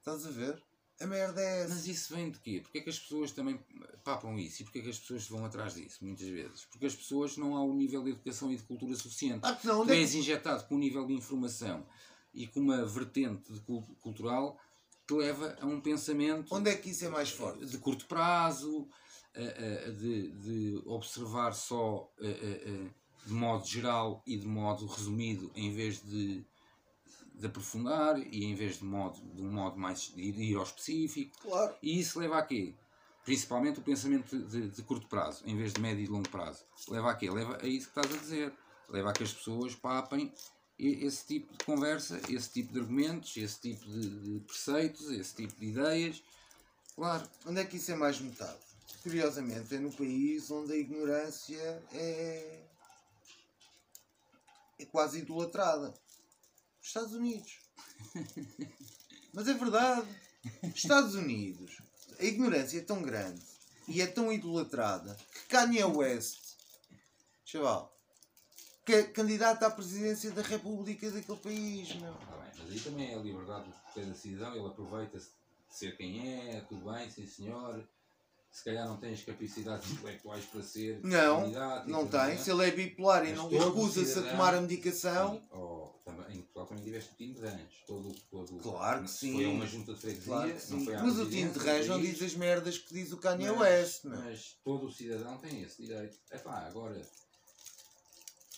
Estás a ver? A merda é essa. Mas isso vem de quê? Porque é que as pessoas também papam isso? E porque é que as pessoas vão atrás disso, muitas vezes? Porque as pessoas não há o nível de educação e de cultura suficiente. Ah, não, Tu é és que... injetado com um nível de informação e com uma vertente de cul- cultural que leva a um pensamento onde é que isso é mais forte? de curto prazo, de, de observar só de modo geral e de modo resumido, em vez de, de aprofundar e em vez de, modo, de um modo mais de ir, de ir ao específico. Claro. E isso leva a quê? Principalmente o pensamento de, de curto prazo, em vez de médio e longo prazo. Leva a quê? Leva a isso que estás a dizer. Leva a que as pessoas papem esse tipo de conversa, esse tipo de argumentos, esse tipo de, de preceitos, esse tipo de ideias. Claro, Onde é que isso é mais notado? Curiosamente, é no país onde a ignorância é, é quase idolatrada. Estados Unidos. Mas é verdade. Estados Unidos. A ignorância é tão grande e é tão idolatrada que Kanye West, chaval, que é candidato à presidência da República daquele país, meu. Bem, mas aí também é a liberdade de cada cidadão, ele aproveita-se de ser quem é, tudo bem, sim senhor. Se calhar não tem as capacidades intelectuais para ser Não, candidato. Não tem. Se ele é bipolar e Mas não recusa-se a tomar a medicação, Sim, ou também, em Portugal também tiveste o Tim de Rãs. Todo, todo, Claro que sim. Foi uma junta de freguesia, Claro que não sim. Mas o Tim de Rãs não diz as merdas que diz o Kanye Mas- West, meu. Mas todo o cidadão tem esse direito. Epá, agora,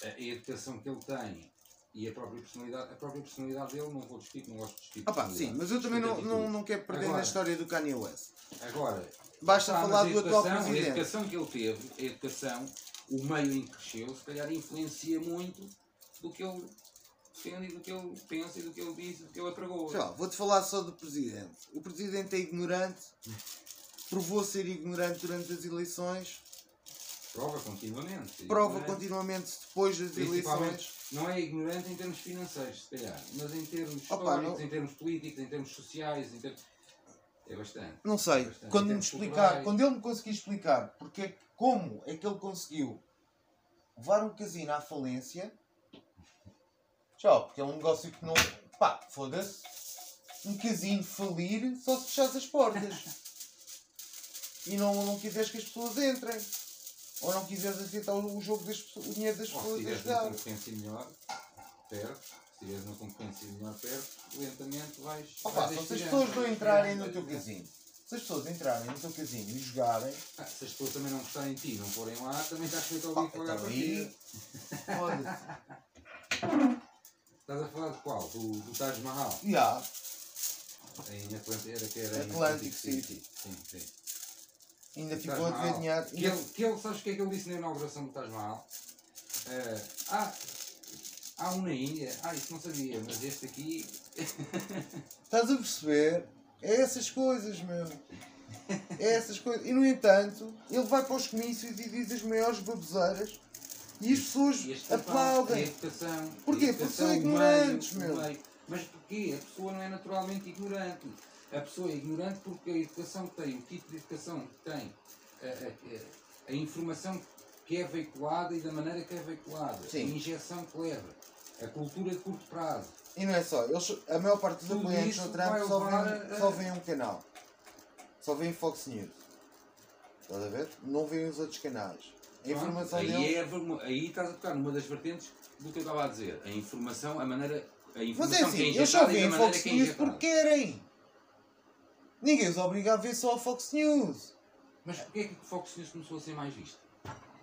a, educação que ele tem e a própria personalidade, a própria personalidade dele, não vou discutir, não gosto de discutir. Ah pá, sim, mas eu também não, não, não quero perder Agora- na história do Kanye West. Agora, Basta falar do atual educação- A presidente. educação que ele teve, a educação, o meio em que cresceu, se calhar influencia muito do que ele defende, e do que ele pensa, e do que ele diz, e do que ele apregou. Vou-te falar só do presidente. O presidente é ignorante, provou ser ignorante durante as eleições, Prova continuamente. prova Ignorante. continuamente depois das eleições. não é ignorante em termos financeiros, se calhar, mas em termos Opa, históricos, não- em termos políticos, em termos sociais, em termos... é bastante. Não sei, Bastante. quando me explicar, culturais. quando ele me conseguir explicar porque, é como é que ele conseguiu levar um casino à falência, tchau, porque é um negócio que não. pá, foda-se. Um casino falir só se fechares as portas. E não, não quiseres que as pessoas entrem. Ou não quiseres aceitar o, jogo das pessoas, o dinheiro das pessoas a jogar. concorrência melhor, perto. Se tiveres uma concorrência melhor perto, lentamente vais. Opa, se as pessoas não entrarem no teu casino. Se as pessoas entrarem no teu casino e jogarem, Ah, se as pessoas também não gostarem de ti, não forem lá, também estás feito Ah, bico pagar então para ti. Estás a falar de qual? Do, do Taj Mahal? já, Em Atlantic, era que era Atlantic City. Sim, sim. ainda ficou a dever dinheiro. Que ele, que ele, sabes o que é que ele disse na inauguração do Taj Mahal? Eh, ah, há um na Índia. Ah, isso não sabia, mas este aqui. Estás a perceber? É essas coisas, meu. É essas coisas. E no entanto, ele vai para os comícios e diz as maiores baboseiras e as pessoas E este aplaudem. educação. Porquê? a Porque são meio, ignorantes, o meu. meio. Mas porquê? A pessoa não é naturalmente ignorante. A pessoa é ignorante porque a educação que tem, o tipo de educação que tem, a, a- a informação que é veiculada e da maneira que é veiculada, Sim. a injeção que leva, A cultura de curto prazo. E não é só, eles, a maior parte dos apoiantes do Trump só a- só veem um canal. Só veem Fox News. Estás a ver? Não veem os outros canais. A informação aí, deles. é aí estás a tocar numa das vertentes do que eu estava a dizer. A informação, a maneira. A Mas informação é que é assim, eles só veem Fox é News injetada. porque querem. Ninguém os obriga a ver só a Fox News. Mas porquê é que o Fox News começou a ser mais visto?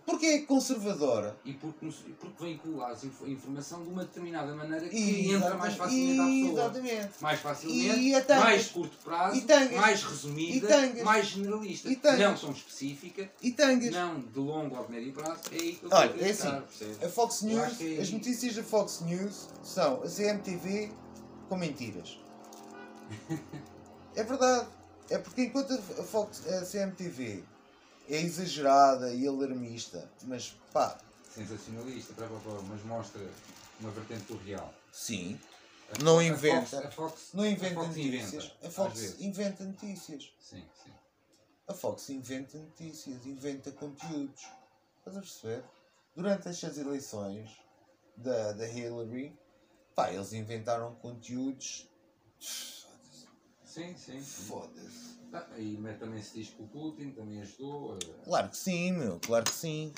Porque é conservadora. E porque, porque veicula a inf- a informação de uma determinada maneira que E entra mais facilmente à pessoa. Exatamente. Mais facilmente, E mais curto prazo, mais resumida, mais generalista. Não tão específica, E não de longo ou de médio prazo. É aí que eu Olha, é assim, percebe? A Fox News, é- as notícias da Fox News são a CMTV com mentiras. é verdade. É porque enquanto a, Fox, a CMTV é exagerada e alarmista, mas pá, Sensacionalista, para, para, para, mas mostra uma vertente do real. sim, A Não Fox- inventa. A Fox, a Fox, não inventa a Fox notícias. inventa. a Fox inventa notícias. Sim, sim. A Fox inventa notícias, inventa conteúdos. Estás a perceber? Durante estas eleições da, da Hillary, pá, eles inventaram conteúdos. Sim, sim. sim. Foda-se. Ah, e mas também se diz que o Putin também ajudou. eh, Claro que sim, meu, claro que sim.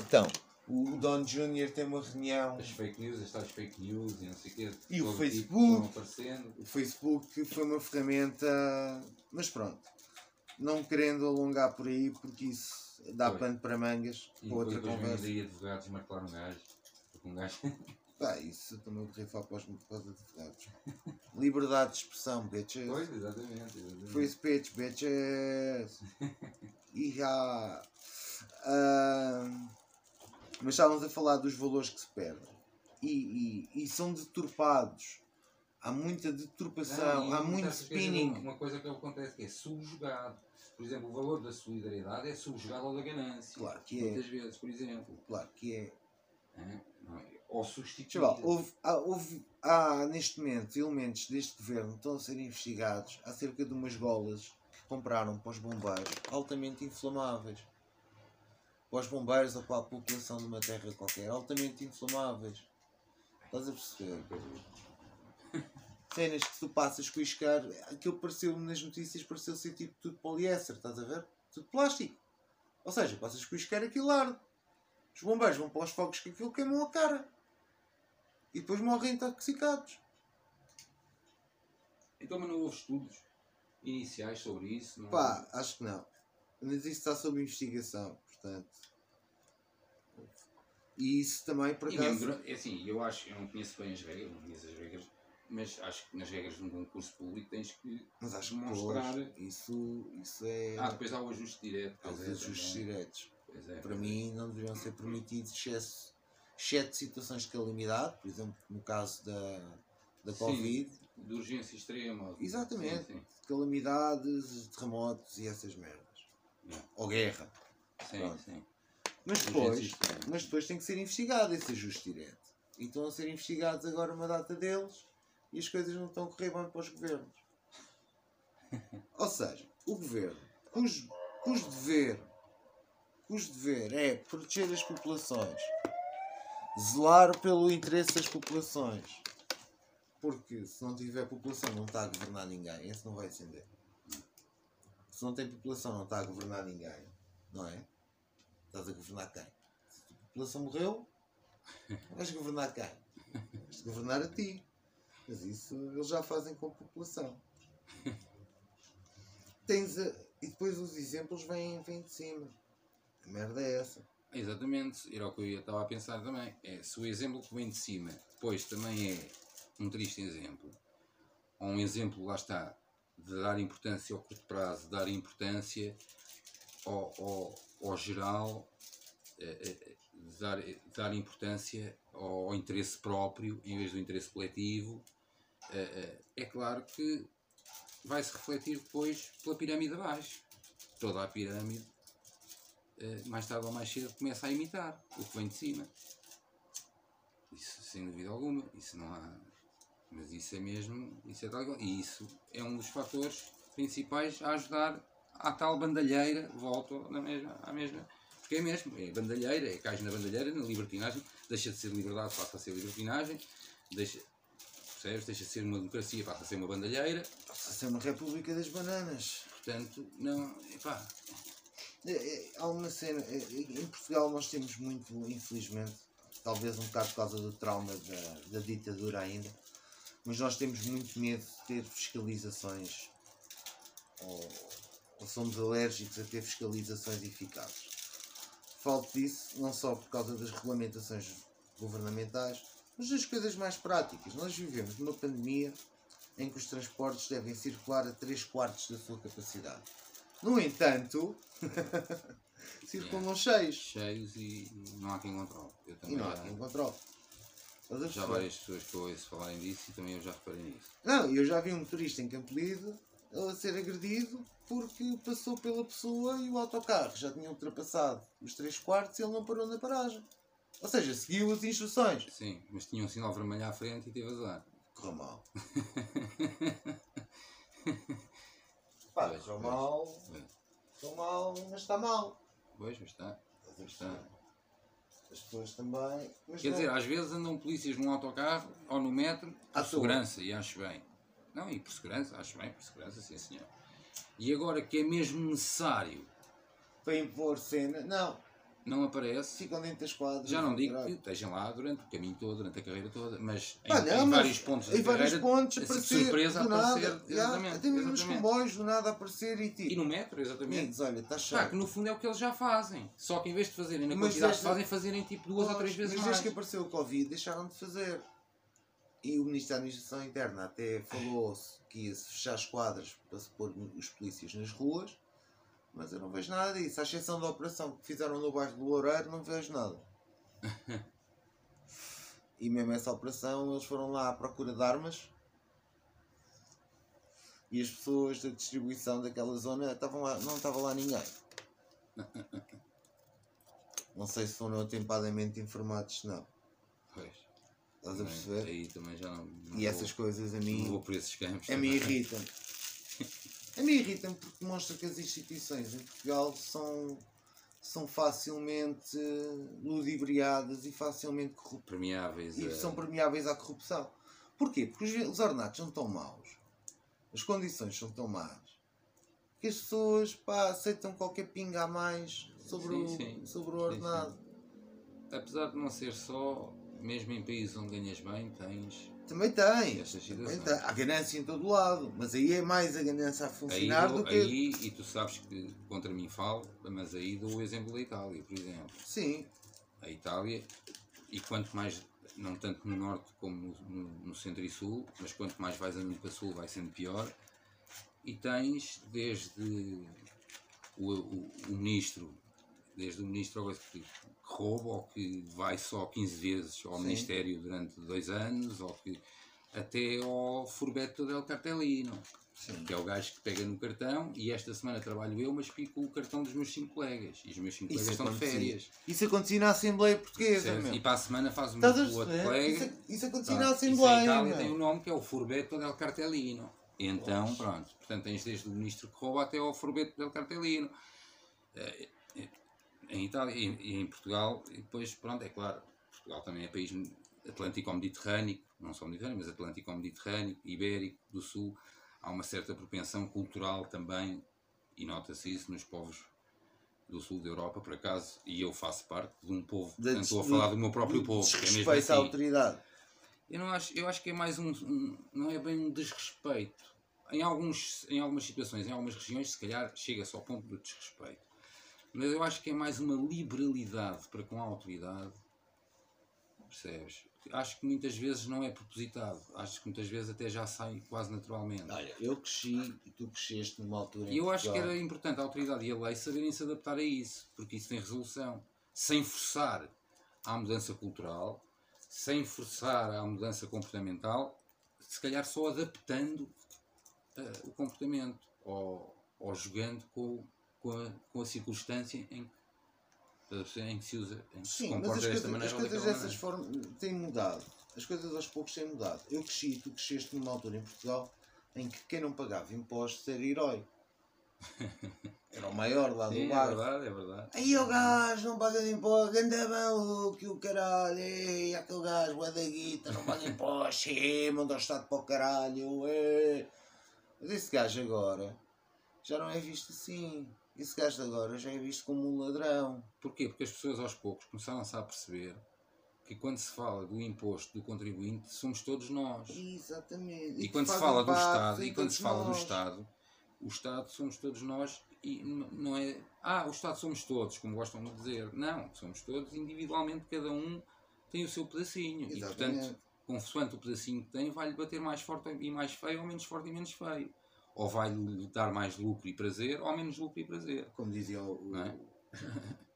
Então, o Don Jr. tem uma reunião. as fake news, as tais fake news e não sei o quê. E o todo Facebook. Tipo. O Facebook foi uma ferramenta. Mas pronto. Não querendo alongar por aí, porque isso dá pano para mangas. E para outra conversa. daí advogados martelar um gajo. Porque um gajo. Pá, isso eu também rifar para os para os advogados. Liberdade de expressão, bitches. pois, exatamente. exatamente. Free speech, bitches. Iha. Ahm, mas estávamos a falar dos valores que se perdem. E, e, e são deturpados. Há muita deturpação, e há muito muitas spinning. Uma coisa que acontece que é subjugado. Por exemplo, o valor da solidariedade é subjugado ao da ganância. Claro que é. Muitas vezes, por exemplo. Claro que é. É? Ou substituído. Chaval, houve, há, houve- há neste momento elementos deste governo que estão a ser investigados acerca de umas golas que compraram para os bombeiros altamente inflamáveis. Para os bombeiros ou para a população de uma terra qualquer, altamente inflamáveis. Estás a perceber? Cenas que tu passas com o iscar, aquilo pareceu nas notícias, pareceu ser tipo tudo poliéster, estás a ver? Tudo plástico. Ou seja, passas com o iscar aquilo arde. Os bombeiros vão para os fogos que aquilo queimam a cara e depois morrem intoxicados. Então, mas não houve estudos iniciais sobre isso? Não Pá, acho que não. Mas isso está sob investigação, portanto. E isso também, por mesmo acaso. durante, é assim, eu acho, eu não conheço bem as regras, não conheço as regras, mas acho que nas regras de um concurso público tens que. Mas acho que depois, isso, isso é. Ah, depois há o ajuste direto. Aos pois é, ajustes diretos. É, Para é. mim, não deveriam ser permitidos excesso, exceto situações de calamidade, por exemplo, no caso da, da Sim. Covid, De urgência extrema. Exatamente. Sim, calamidades, terremotos e essas merdas. Yeah. Ou guerra. sim. Pronto. sim, sim. Mas depois, mas depois tem que ser investigado esse ajuste direto. E estão a ser investigados agora uma data deles e as coisas não estão a correr bem para os governos. Ou seja, o governo, cujo, cujo dever, cujo dever é proteger as populações, zelar pelo interesse das populações. Porque se não tiver população não está a governar ninguém, esse não vai acender. Se não tem população não está a governar ninguém, não é? Estás a governar quem? Se a população morreu, vais governar quem? Vais governar a ti. Mas isso eles já fazem com a população. Tens a... E depois os exemplos vêm, vêm de cima. A merda é essa. Exatamente, era o que eu estava a pensar também. É, se o exemplo que vem de cima depois também é um triste exemplo, ou um exemplo, lá está, de dar importância ao curto prazo, dar importância ao, ao, ao geral, eh, de dar, dar importância ao interesse próprio em vez do interesse coletivo, eh, é claro que vai se refletir depois pela pirâmide abaixo. Toda a pirâmide mais tarde ou mais cedo começa a imitar o que vem de cima. Isso sem dúvida alguma, isso não há. Mas isso é mesmo, isso é tal. E isso é um dos fatores principais a ajudar à tal bandalheira, volto na mesma, à mesma, Porque é mesmo, é bandalheira, é cais na bandalheira, na libertinagem, deixa de ser liberdade, passa a ser libertinagem, deixa, percebes? Deixa de ser uma democracia, passa a ser uma bandalheira. Passa a ser uma república das bananas. Portanto, não, epá, há uma cena, é, é, em Portugal nós temos muito, infelizmente, talvez um bocado por causa do trauma da, da ditadura ainda, mas nós temos muito medo de ter fiscalizações ou, ou somos alérgicos a ter fiscalizações eficazes. Falo disso não só por causa das regulamentações governamentais, mas das coisas mais práticas. Nós vivemos numa pandemia em que os transportes devem circular a 3 quartos da sua capacidade. No entanto, circulam cheios cheios e não há quem controle. Eu e também não há quem controle. Estás a já perceber? várias pessoas que eu ouço falarem disso e também eu já reparei nisso. Não, eu já vi um motorista em Campolide a ser agredido porque passou pela pessoa e o autocarro já tinha ultrapassado os 3 quartos e ele não parou na paragem. Ou seja, seguiu as instruções. Sim, mas tinha um sinal vermelho à frente e teve azar. Correu mal. Pá, Pois, pois, mal, correu mal, mas está mal. Pois, mas está. A Está. As pessoas também. Mas Quer não- dizer, às vezes andam polícias num autocarro ou no metro À por toa. segurança e acho bem. Não, e por segurança, acho bem, por segurança, sim senhor. E agora que é mesmo necessário, para impor cena, não, não aparece, ficam dentro das quadras. já não digo que estejam lá durante o caminho todo, durante a carreira toda, mas em, em mas vários pontos em da vários carreira, pontos aparecer, surpresa do aparecer, nada, exatamente, já, até mesmo nos exatamente. comboios do nada aparecer e tipo, e no metro, exatamente. amigos, olha, está chato. que no fundo é o que eles já fazem. Só que em vez de fazerem na Mas quantidade que fazem, fazerem tipo duas ou três vezes Mas mais. desde que apareceu o Covid deixaram de fazer. E o Ministro da Administração Interna até falou-se que ia-se fechar as quadras para se pôr os polícias nas ruas, mas eu não vejo nada disso. À exceção da operação que fizeram no bairro do Loureiro, não vejo nada. e mesmo essa operação, eles foram lá à procura de armas e as pessoas da distribuição daquela zona estavam lá, não estava lá ninguém. Não sei se foram atempadamente informados, não. Pois. Estás a perceber? Aí também já não. não E vou- essas coisas a Não mim, vou por esses campos. a mim irritam. A mim irritam porque mostra que as instituições em Portugal são, são facilmente ludibriadas e facilmente corruptas. Permeáveis. E a- são permeáveis à corrupção. Porquê? Porque os, os ordenados são tão maus, as condições são tão más, que as pessoas pá, aceitam qualquer pinga a mais sobre, Sim, o, sim. sobre o Sim, ordenado. Apesar de não ser só, mesmo em países onde ganhas bem, tens Também tem. Também tem. Há ganância em todo lado, mas aí é mais a ganância a Aí, funcionar dou- do que. aí, e tu sabes que contra mim falo, mas aí dou o exemplo da Itália, por exemplo. Sim, A Itália, e quanto mais, não tanto no norte como no, no- no centro e sul, mas quanto mais vais andando para sul vai sendo pior. E tens desde o, o, o ministro, desde o ministro que, rouba ou que vai só 15 vezes ao Sim. ministério durante dois anos, ou que até ao Furbeto del Cartelino, sim. que é o gajo que pega no cartão e esta semana trabalho eu, mas pico o cartão dos meus cinco colegas. E os meus cinco Isso colegas estão de férias. Isso acontecia na Assembleia Portuguesa, meu. E para a semana faz o Estás outro perceber? Isso, colega. isso acontecia na isso em Assembleia, Itália tem um nome que é o Furbeto del Cartelino. Então, pronto. Portanto, tens desde o ministro que rouba até ao Furbeto del Cartelino. Em Itália e em Portugal, e depois, pronto, é claro, Portugal também é país atlântico-mediterrâneo, não só mediterrâneo, mas atlântico-mediterrâneo, ibérico, do sul. Há uma certa propensão cultural também, e nota-se isso nos povos do sul da Europa, por acaso, e eu faço parte de um povo, De- portanto estou a de- falar do meu próprio povo, que é mesmo Desrespeito à assim. autoridade. Eu não acho, eu acho que é mais um, um- não é bem um desrespeito. Em, alguns, em algumas situações, em algumas regiões, se calhar chega-se ao ponto do desrespeito. Mas eu acho que é mais uma liberalidade para com a autoridade. Percebes? Acho que muitas vezes não é propositado. Acho que muitas vezes até já sai quase naturalmente. Olha, eu cresci e tu cresceste numa altura E eu acho que era importante a autoridade e a lei saberem se adaptar a isso, porque isso tem resolução. Sem forçar à mudança cultural, sem forçar à mudança comportamental, se calhar só adaptando eh, o comportamento ou, ou jogando com, com, a, com a circunstância em que, em que se usa, em que se Sim, mas comporta as desta coisas, as maneira coisas dessas formas têm mudado. As coisas aos poucos têm mudado. Eu cresci tu cresceste numa altura em Portugal em que quem não pagava impostos era herói. Era o maior lá Sim, do é bairro. verdade, é verdade. Aí o gajo não paga de imposto, anda maluco, o caralho, ei, aquele gajo é da guita, não paga imposto, ei, manda o Estado para o caralho, ei. Mas esse gajo agora já não é visto assim. Esse gajo de agora já é visto como um ladrão. Porquê? Porque as pessoas aos poucos começaram-se a perceber que quando se fala do imposto do contribuinte, somos todos nós. Exatamente. E que quando se fala do Estado, e quando se fala do nós. Estado, o Estado somos todos nós e não é. Ah, o Estado somos todos, como gostam de dizer. Não, somos todos individualmente, cada um tem o seu pedacinho. E Exatamente. portanto, consoante o pedacinho que tem, vai-lhe bater mais forte e mais feio, ou menos forte e menos feio. Ou vai-lhe dar mais lucro e prazer, ou menos lucro e prazer. Como dizia o, o, é?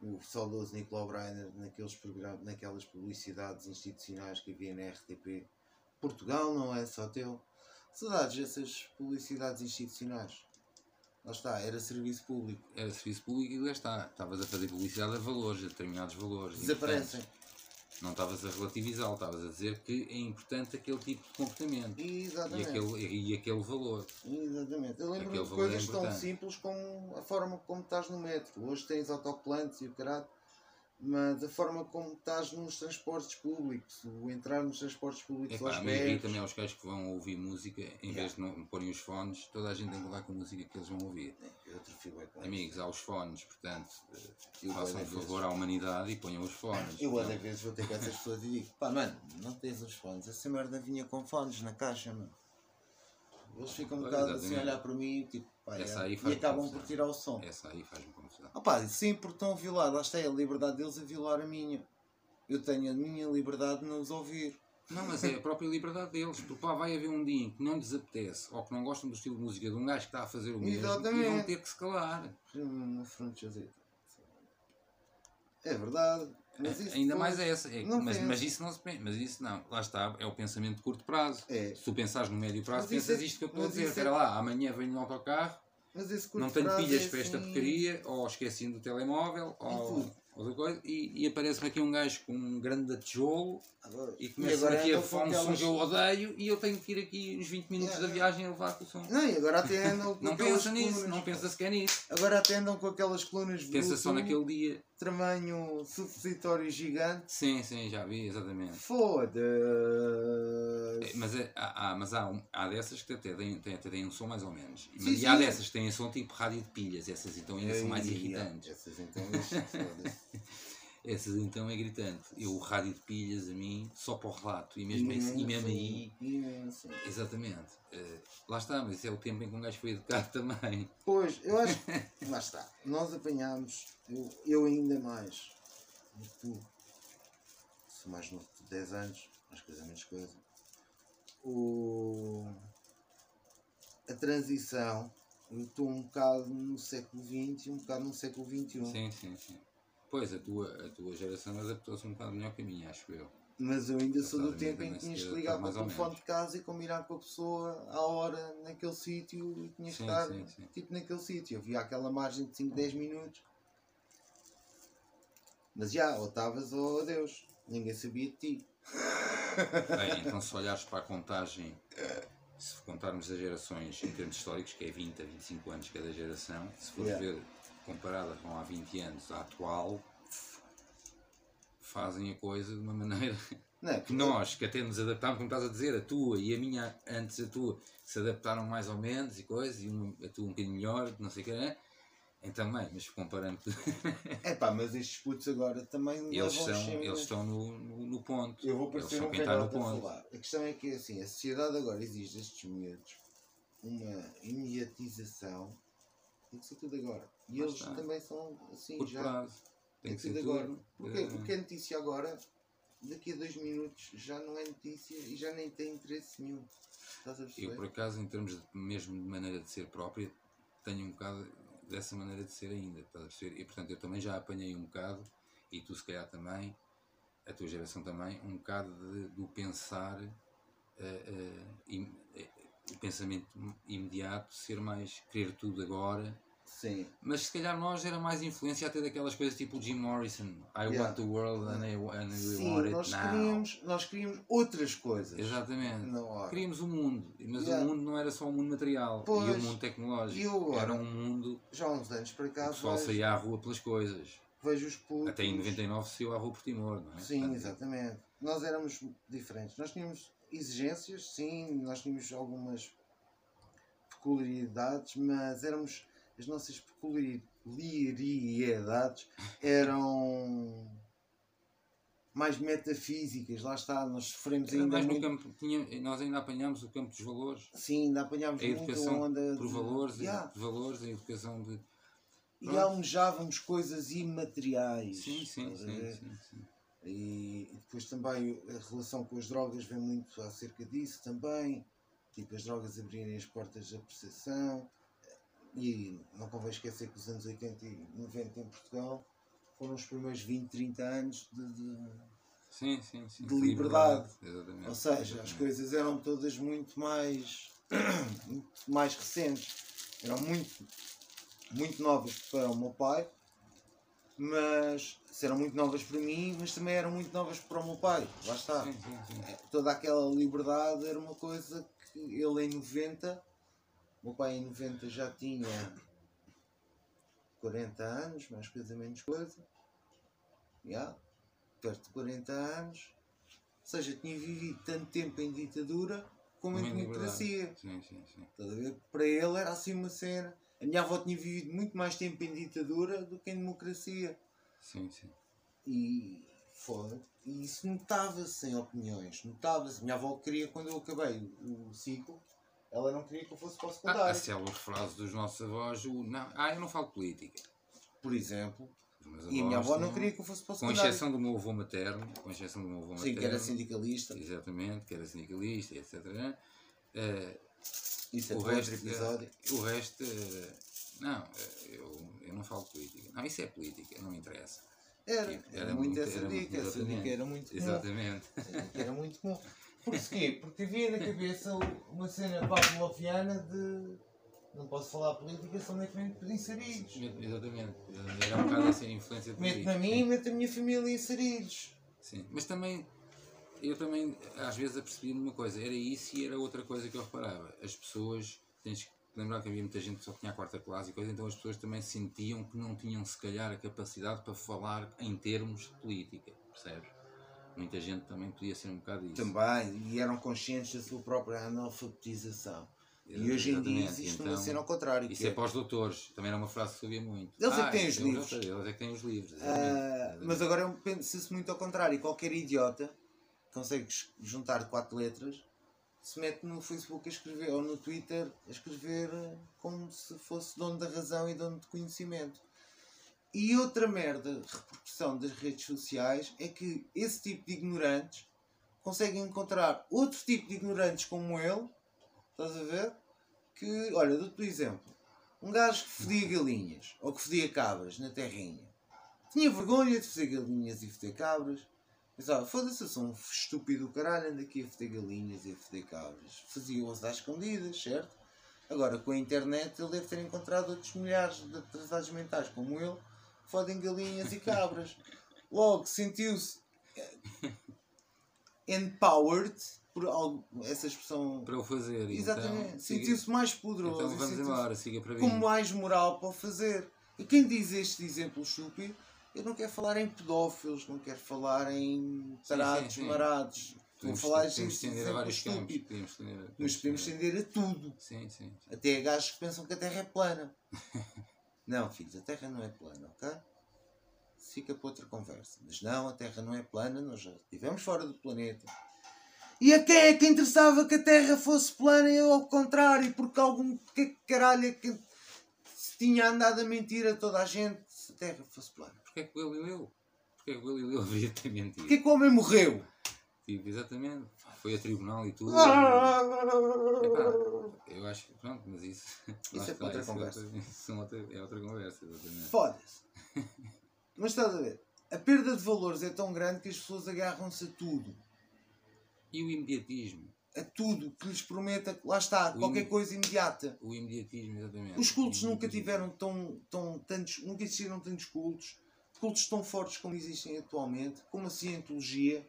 o saudoso Nicolau Breiner naqueles programas, naquelas publicidades institucionais que havia na RTP. Portugal não é só teu. Saudades dessas publicidades institucionais. Lá está, era serviço público. Era serviço público e lá está. Estavas a fazer publicidade a valores, a determinados valores. Desaparecem. importantes. Não estavas a relativizá-lo, estavas a dizer que é importante aquele tipo de comportamento e Exatamente. aquele, e aquele valor. Exatamente. Eu lembro Aquele de é coisas tão importante. simples como a forma como estás no metro. Hoje tens autocolantes e o caralho, mas a forma como estás nos transportes públicos, o entrar nos transportes públicos Epá, aos berros. também aos gajos que vão ouvir música, em vez de não porem os fones, toda a gente tem que levar com a música que eles vão ouvir. É isso. Amigos, há os fones, portanto, eh, Eu façam bué um favor à humanidade e ponham os fones. Eu às vezes vou ter com essas pessoas e digo, pá mano, não tens os fones, essa merda vinha com fones na caixa, mano. Eles ficam um bocado assim a exatamente. olhar para mim tipo, pá, é, e acabam por tirar o som. Essa aí faz-me confusão. Ah pá, sempre estão a violar, lá está é a liberdade deles a violar a minha. Eu tenho a minha liberdade de não os ouvir. Não, mas é a própria liberdade deles, porque pá, vai haver um dia em que não lhes apetece ou que não gostam do estilo de música de um gajo que está a fazer o mesmo e vão Exatamente. ter que se calar. É verdade. Mas isso Ainda mais essa. É, mas, mas isso não se. Mas isso não. Lá está, é o pensamento de curto prazo. É. Se tu pensares no médio prazo, Mas pensas é- isto que eu estou a dizer. isso é- Espera lá, amanhã venho no autocarro, não tenho pilhas é para esta assim- porcaria, ou esqueci do telemóvel, ou outra coisa, e, e aparece-me aqui um gajo com um grande tijolo Agora- e começa aqui a falar um som que eu odeio e eu tenho que ir aqui uns 20 minutos Yeah. da viagem a levar com o som. Não, e agora até andam com Não pensa nisso, colunas- não pensa sequer nisso. Agora até andam com aquelas colunas Pensa só naquele dia. Tamanho supositório gigante. Sim, sim, já vi, exatamente. Foda-se. É, Mas, é, há, há- mas há, um- há dessas que até têm, têm, até têm um som mais ou menos. Sim, e há sim. dessas que têm som tipo rádio de pilhas, essas então ainda são mais irritantes. Essas então, foda-se. Essas então é gritante. Eu, o rádio de pilhas, a mim, só para o relato. E mesmo, esse- e mesmo aí, Imenso. exatamente. Eh, lá está, mas esse é o tempo em que um gajo foi educado também. Pois, eu acho. Lá está. Nós apanhámos, eu, eu ainda mais do que tu. Sou mais novo de 10 anos, mais coisa menos coisa. O, a transição, eu estou um bocado no século XX e um bocado no século XXI. Sim, sim, sim. Pois, a tua, a tua geração adaptou-se um bocado melhor que a minha, acho eu. Mas eu ainda sou do tempo em que tinhas que ligar para o telefone de casa e combinar com a pessoa à hora naquele sítio e tinhas que estar sim, sim. tipo naquele sítio. Havia aquela margem de 5, 10 minutos. Mas já, ou estavas ou adeus. Ninguém sabia de ti. Bem, então se olhares para a contagem, se contarmos as gerações em termos históricos, que é 20 a 25 anos cada geração, se fores Yeah. ver comparada com há 20 anos à atual, fazem a coisa de uma maneira Não é? que nós, que até nos adaptámos, como estás a dizer, a tua e a minha, antes a tua, se adaptaram mais ou menos e coisa, e uma, a tua um bocadinho melhor, não sei o que é. Então, bem, mas comparando, É pá, mas estes putos agora também eles, são, sempre- eles estão no, no, no ponto. Eu vou parecer um velhote a ponto. falar. A questão é que assim, a sociedade agora exige destes miúdos uma imediatização. Tem que ser tudo agora. E Lá eles está. também são assim Curto já. prazo. Tem Tem que ser tudo agora. tudo. Eh, Porque a notícia agora, daqui a dois minutos, já não é notícia e já nem tem interesse nenhum. Estás a Eu, por acaso, em termos de, mesmo de maneira de ser própria, tenho um bocado dessa maneira de ser ainda. Estás a perceber? E, portanto, eu também já apanhei um bocado, e tu, se calhar, também, a tua geração também, um bocado de, do pensar, im- eh, o pensamento imediato, ser mais, querer tudo agora Sim. Mas se calhar nós era mais influência até daquelas coisas tipo Jim Morrison, I Yeah. want the world and I, and Sim, want it nós now. queríamos, nós queríamos outras coisas. Exatamente. Queríamos um mundo, mas Yeah. o mundo não era só um mundo material e Pois. um mundo tecnológico. Era um mundo Já há uns anos para cá o pessoal saía à rua pelas coisas. vejo os putos. Até em 99 saiu à rua por Timor, não é? Sim, Portanto, exatamente. Nós éramos diferentes. Nós tínhamos exigências, sim, nós tínhamos algumas peculiaridades, mas éramos. As nossas peculiaridades eram mais metafísicas, lá está, nós sofremos Era ainda muito. campo, tinha, nós ainda apanhámos o campo dos valores. Sim, ainda apanhámos A muito educação a onda por de- valores, Yeah. de valores, a educação de. E Pronto. almejávamos coisas imateriais. Sim, sim, sim, sim, sim. E, e depois também a relação com as drogas vem muito acerca disso também. Tipo, as drogas abrirem as portas da percepção. E não convém esquecer que os anos 80 e 90 em Portugal foram os primeiros 20, 30 anos de. de- Sim, sim, sim. De liberdade. Exatamente. ou seja, as Exatamente. coisas eram todas muito mais. muito mais recentes. Eram muito, muito novas para o meu pai, mas eram muito novas para mim, mas também eram muito novas para o meu pai. Lá está. Sim, sim, sim. É, toda aquela liberdade era uma coisa que ele em 90, o meu pai em 90 já tinha 40 anos, mais coisa menos coisa, já, perto de 40 anos, ou seja, tinha vivido tanto tempo em ditadura como em democracia. Sim, sim, sim. Para ele era assim uma cena. A minha avó tinha vivido muito mais tempo em ditadura do que em democracia. Sim, sim. E foda E isso notava-se em opiniões. Notava-se. Minha avó queria, quando eu acabei o, ciclo, ela não queria que eu fosse para o Ah, a secundário. célebre frase dos nossos avós, o, não, ah, eu não falo política. Por exemplo. E a minha avó não queria que eu fosse para o Com secundário. exceção do meu avô materno, com exceção do meu avô Sim, materno. que era sindicalista. Exatamente, que era sindicalista, etc. né? Isso é o resto, episódio. eh, o resto, eh, não, eh, eu, eu não falo política. Não, isso é política, não interessa. Era, Tipo, era, era muito muito- essa era muito- dica. Essa dica era muito comum. Exatamente. era muito comum. Porquê? Porque havia na cabeça uma cena pavloviana de não posso falar política somente de inseridos. Exatamente. Era um bocado assim a influência Mete-me política. a mim e mete a minha família inseridos. Sim, mas também eu também às vezes apercebi-me uma coisa, era isso e era outra coisa que eu reparava. As pessoas, tens que lembrar que havia muita gente que só tinha a quarta classe e coisa, então as pessoas também sentiam que não tinham se calhar a capacidade para falar em termos de política, percebes? Muita gente também podia ser um bocado isso. Também, e eram conscientes da sua própria analfabetização. E hoje em dia existe então, uma cena ao contrário. Isso que é para os doutores, também era uma frase que se ouvia muito. Eles é que Ah, têm os isso eu já livros. sei, Eles é que têm os livros. Exatamente, mas agora penso-se muito ao contrário. Qualquer idiota consegue juntar quatro letras, se mete no Facebook a escrever ou no Twitter a escrever como se fosse dono da razão e dono de conhecimento. E outra merda, repercussão das redes sociais, é que esse tipo de ignorantes conseguem encontrar outro tipo de ignorantes como ele, estás a ver? Que, olha, dou-te um exemplo. Um gajo que fedia galinhas ou que fedia cabras na terrinha tinha vergonha de fazer galinhas e foder cabras. Pensava, foda-se, eu sou um estúpido do caralho, ando aqui a foder galinhas e a foder cabras. Fazia-os às escondidas, certo? Agora, com a internet, ele deve ter encontrado outros milhares de atrasados mentais, como ele, que fodem galinhas e cabras. Logo, sentiu-se eh, empowered por algo, essa expressão. Para o fazer. Exatamente. Então, sentiu-se mais poderoso. Então vamos embora, siga para com mim. mais moral para o fazer. E quem diz este exemplo estúpido, eu não quero falar em pedófilos, não quero falar em tarados, sim, sim. marados. Estou a Podemos, falar podemos este estender a vários campos. Podemos podemos estender a tudo. Sim, sim. Até a gajos que pensam que a Terra é plana. não, filhos, a Terra não é plana, ok? Fica para outra conversa. Mas não, a Terra não é plana, nós já estivemos fora do planeta. E a quem é que interessava que a Terra fosse plana e ao contrário, porque algum que caralho é que se tinha andado a mentir a toda a gente se a Terra fosse plana? Porquê é que o Galileu? Porquê é que o Galileu havia de ter mentido? Porquê que o homem morreu? Tipo, exatamente. Foi a tribunal e tudo. Ah! Epá, eu acho que, pronto, mas isso. lá Isso é outra isso conversa. outra- isso é outra, é outra conversa, exatamente. Foda-se. Mas estás a ver? A perda de valores é tão grande que as pessoas agarram-se a tudo. E o imediatismo? a tudo que lhes prometa, lá está, O qualquer im- coisa imediata. O imediatismo, exatamente. Os cultos nunca tiveram tão, tão tantos, nunca existiram tantos cultos, cultos tão fortes como existem atualmente, como a cientologia,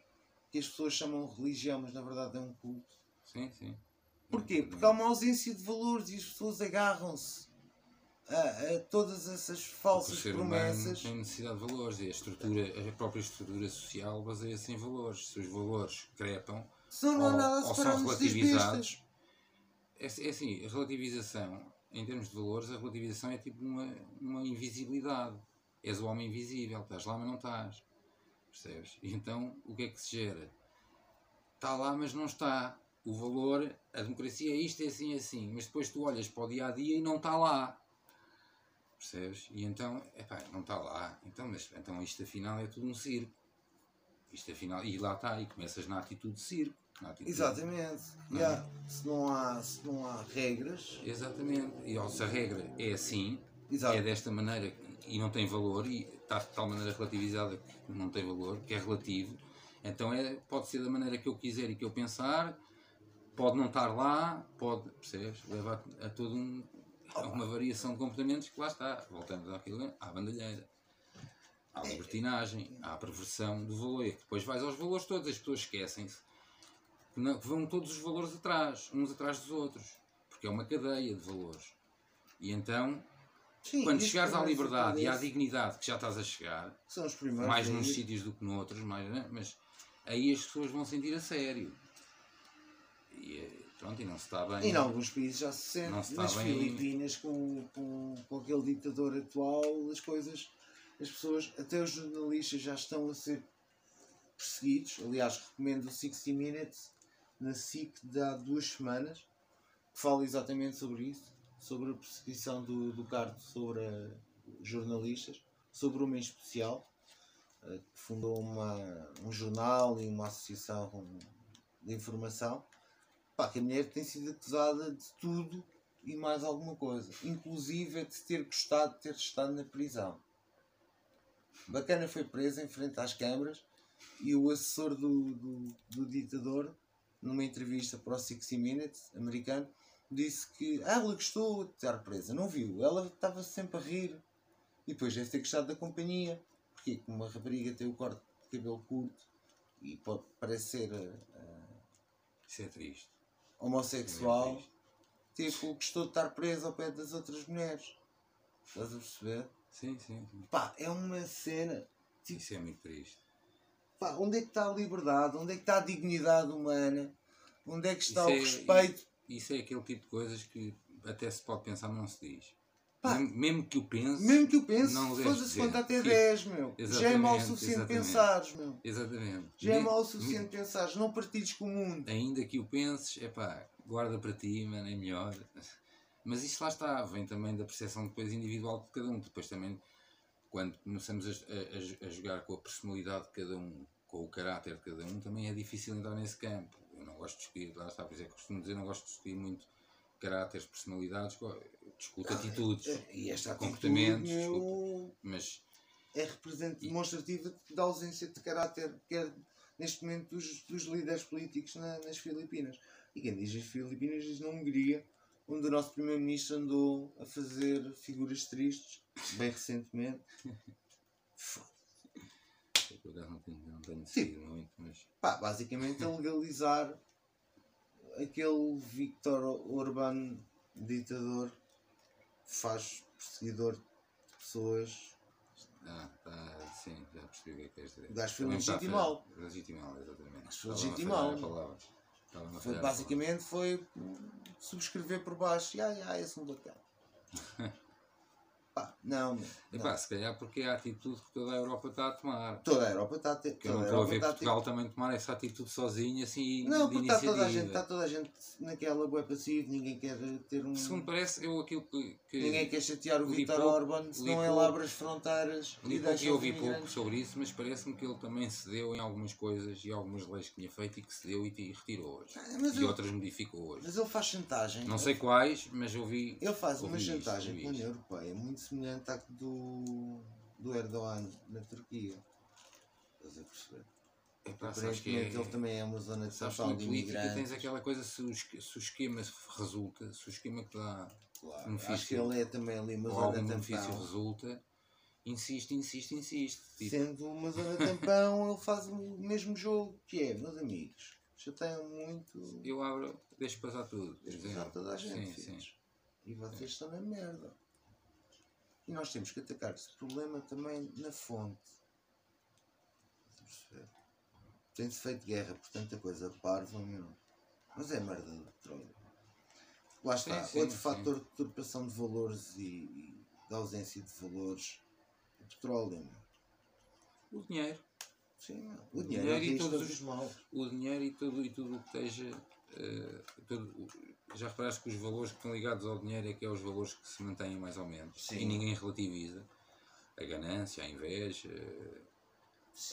que as pessoas chamam religião, mas na verdade é um culto. Sim, sim. Porquê? Porque há uma ausência de valores e as pessoas agarram-se a, a todas essas falsas promessas. tem necessidade de valores e a estrutura, a própria estrutura social baseia-se em valores. Se os valores crepam ou, ou são relativizados, é, é assim, a relativização, em termos de valores, a relativização é tipo uma, uma invisibilidade. És o homem invisível, estás lá, mas não estás. Percebes? E então, o que é que se gera? Está lá, mas não está. O valor, a democracia é isto, é assim, é assim. Mas depois tu olhas para o dia a dia e não está lá. Percebes? E então, epá, não está lá. Então, mas então isto afinal é tudo um circo. Isto afinal, e lá está, e começas na atitude de circo. Atitude, Exatamente. Não. Yeah. Se, não há, se não há regras. Exatamente. E ó, se a regra é assim, Exato. é desta maneira e não tem valor, e está de tal maneira relativizada que não tem valor, que é relativo, então é, pode ser da maneira que eu quiser e que eu pensar, pode não estar lá, pode, percebes? Leva a, a todo um, uma variação de comportamentos que lá está, voltando àquilo, à bandalheira. À libertinagem, à perversão do valor. Depois vais aos valores todos, as pessoas esquecem-se que vão todos os valores atrás, uns atrás dos outros, porque é uma cadeia de valores. E então, Sim, quando chegares à liberdade e à dignidade que já estás a chegar, São os primeiros. mais nos sítios do que noutros, mais, né? mas aí as pessoas vão sentir a sério. E eh, pronto, e não se está bem. E em alguns países já se sente. Não se Nas Filipinas, com, com, com aquele ditador atual, as coisas, as pessoas, até os jornalistas já estão a ser perseguidos. Aliás, recomendo o 60 Minutes na SIC de há duas semanas, que fala exatamente sobre isso, sobre a perseguição do, do cargo sobre jornalistas, sobre uma em especial, eh, que fundou uma, um jornal e uma associação de informação. Pá, que a mulher tem sido acusada de tudo e mais alguma coisa, inclusive de ter gostado de ter estado na prisão. Bacana foi presa em frente às câmaras e o assessor do, do, do ditador, numa entrevista para o 60 Minutes americano, disse que ah, ela gostou de estar presa. Não viu, ela estava sempre a rir. E depois deve ter gostado da companhia, porque como uma rapariga tem o corte de cabelo curto e pode parecer ah, Isso é triste. homossexual, É triste. tipo, gostou de estar preso ao pé das outras mulheres. Estás a perceber? Sim, sim, sim. Pá, é uma cena. Tipo, Isso é muito triste. pá, onde é que está a liberdade? Onde é que está a dignidade humana? Onde é que está Isso o é- respeito? Isso é aquele tipo de coisas que até se pode pensar, mas não se diz. Pá, mesmo, que o pense, Mesmo que eu pense, foda-se, dizer. conta até Sim. 10, meu. Já é mau o suficiente pensares, meu. exatamente. Já é mau o suficiente pensares. Não partilhes com o mundo. ainda que o penses, é pá, guarda para ti, mano, é melhor. Mas isso lá está, vem também da percepção depois individual de cada um. Depois também, quando começamos a, a- a jogar com a personalidade de cada um, com o caráter de cada um, também é difícil entrar nesse campo. Não gosto de discutir, lá está, por isso é que costumo dizer, não gosto de discutir muito caráteres, personalidades, discuto atitudes, E esta atitude, comportamentos, meu, mas é represent- demonstrativa da ausência de caráter que é neste momento dos, dos líderes políticos na- nas Filipinas. E quem diz as Filipinas diz na Hungria, onde o nosso primeiro-ministro andou a fazer figuras tristes, bem recentemente. não tenho, muito, mas Pá, basicamente a legalizar aquele Viktor Orbán ditador que faz perseguidor de pessoas. ah, tá, sim, já percebi o que é que dizer. O gajo foi legitimá-lo. Legitimá-lo, exatamente. Foi legitimá-lo. Foi, basicamente foi subscrever por baixo. Ya, ya, esse é um bacana. Pá, não, não. Epá, se calhar porque é a atitude que toda a Europa está a tomar. Toda a Europa está a ter. Que eu não estou a ver Portugal também tomar essa atitude sozinho, assim, Não, de porque está toda, a gente, está toda a gente naquela boa passiva, ninguém quer ter um. Segundo parece, eu aquilo que. que Ninguém quer chatear o pouco- Orban, li senão ele abre as fronteiras li pouco, eu ouvi pouco sobre isso, mas parece-me que ele também cedeu em algumas coisas e algumas leis que tinha feito e que cedeu e, retirou hoje. Ah, mas e eu- outras modificou hoje. Mas ele faz chantagem. Não sei quais, mas eu vi. Ele faz uma chantagem com a. União Europeia muito semelhante à do, do Erdogan na Turquia. Estás a perceber? Epá, Aparentemente é- ele também é uma zona de Sabes total de política tens aquela coisa, se o, se o esquema resulta, se o esquema que dá Claro. benefício. Acho que ele é também ali uma zona de benefício resulta, insiste, insiste, insiste. Tipo, Sendo uma zona de tampão, ele faz o mesmo jogo que é, meus amigos. Chateiam muito. eu abro, deixo passar tudo. exemplo. passar toda a gente, Sim, sim. E vocês estão na merda. E nós temos que atacar esse problema também na fonte. Tem-se feito guerra por tanta coisa parva, meu. Mas é merda de petróleo. Lá está. Sim, sim, Outro sim. fator de deturpação de valores e, e de ausência de valores é petróleo, meu. O dinheiro. Sim. O dinheiro, dinheiro é e o todos todos os- males. O dinheiro e tudo e tudo o que esteja. Eh, todo- o- já reparaste que os valores que estão ligados ao dinheiro é que é os valores que se mantêm mais ou menos. Sim. E ninguém relativiza. A ganância, a inveja,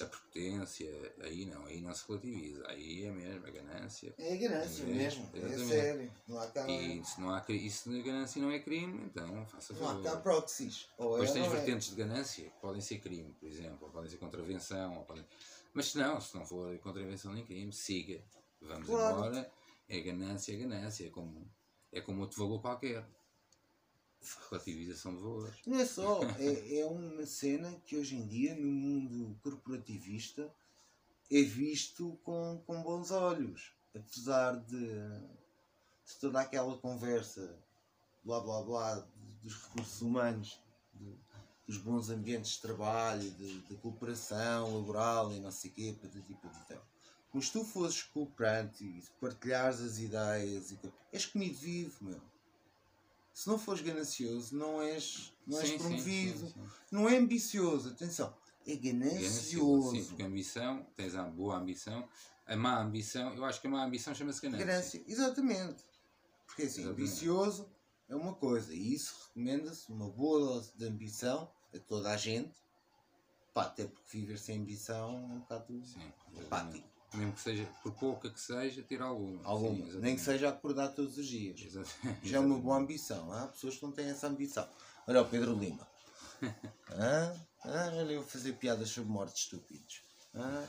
a prepotência, aí não, aí não se relativiza. Aí é mesmo a ganância. É a ganância É, mesmo. É sério. Não há cá, E se, não há, e se a ganância não é crime, então faça não há cá favor. proxies. Ou Depois é, tens é. vertentes de ganância que podem ser crime, por exemplo, ou podem ser contravenção, ou podem... mas se não, se não for contravenção nem crime, siga, vamos Claro. embora, é ganância, é ganância, é como, é como outro valor qualquer. Relativização de valores. Não é só, é, é uma cena que hoje em dia no mundo corporativista é visto com, com bons olhos. Apesar de, de toda aquela conversa, blá blá blá, dos recursos humanos, de- dos bons ambientes de trabalho, de, de cooperação laboral e não sei o quê, patati patatão. Mas tu fosses cooperante e partilhares as ideias, e, és comido vivo, meu. Se não fores ganancioso, não és, não és Sim, sim, promovido. sim, sim. Não é ambicioso, atenção. É Ganancioso. Sim, porque a ambição, tens a boa ambição, a má ambição, eu acho que a má ambição chama-se ganância. Ganância, exatamente. Porque assim, Exatamente. ambicioso é uma coisa, e isso recomenda-se uma boa dose de ambição a toda a gente. Pá, até porque viver sem ambição é um bocado apático. Mesmo que seja, por pouca que seja, ter alguma. Alguma. Sim, Nem que seja acordar todos os dias. Exatamente. Já é uma boa ambição. Há pessoas que não têm essa ambição. Olha o Pedro Lima. Hã? Hã? Olha eu fazer piadas sobre mortes estúpidos. Hã?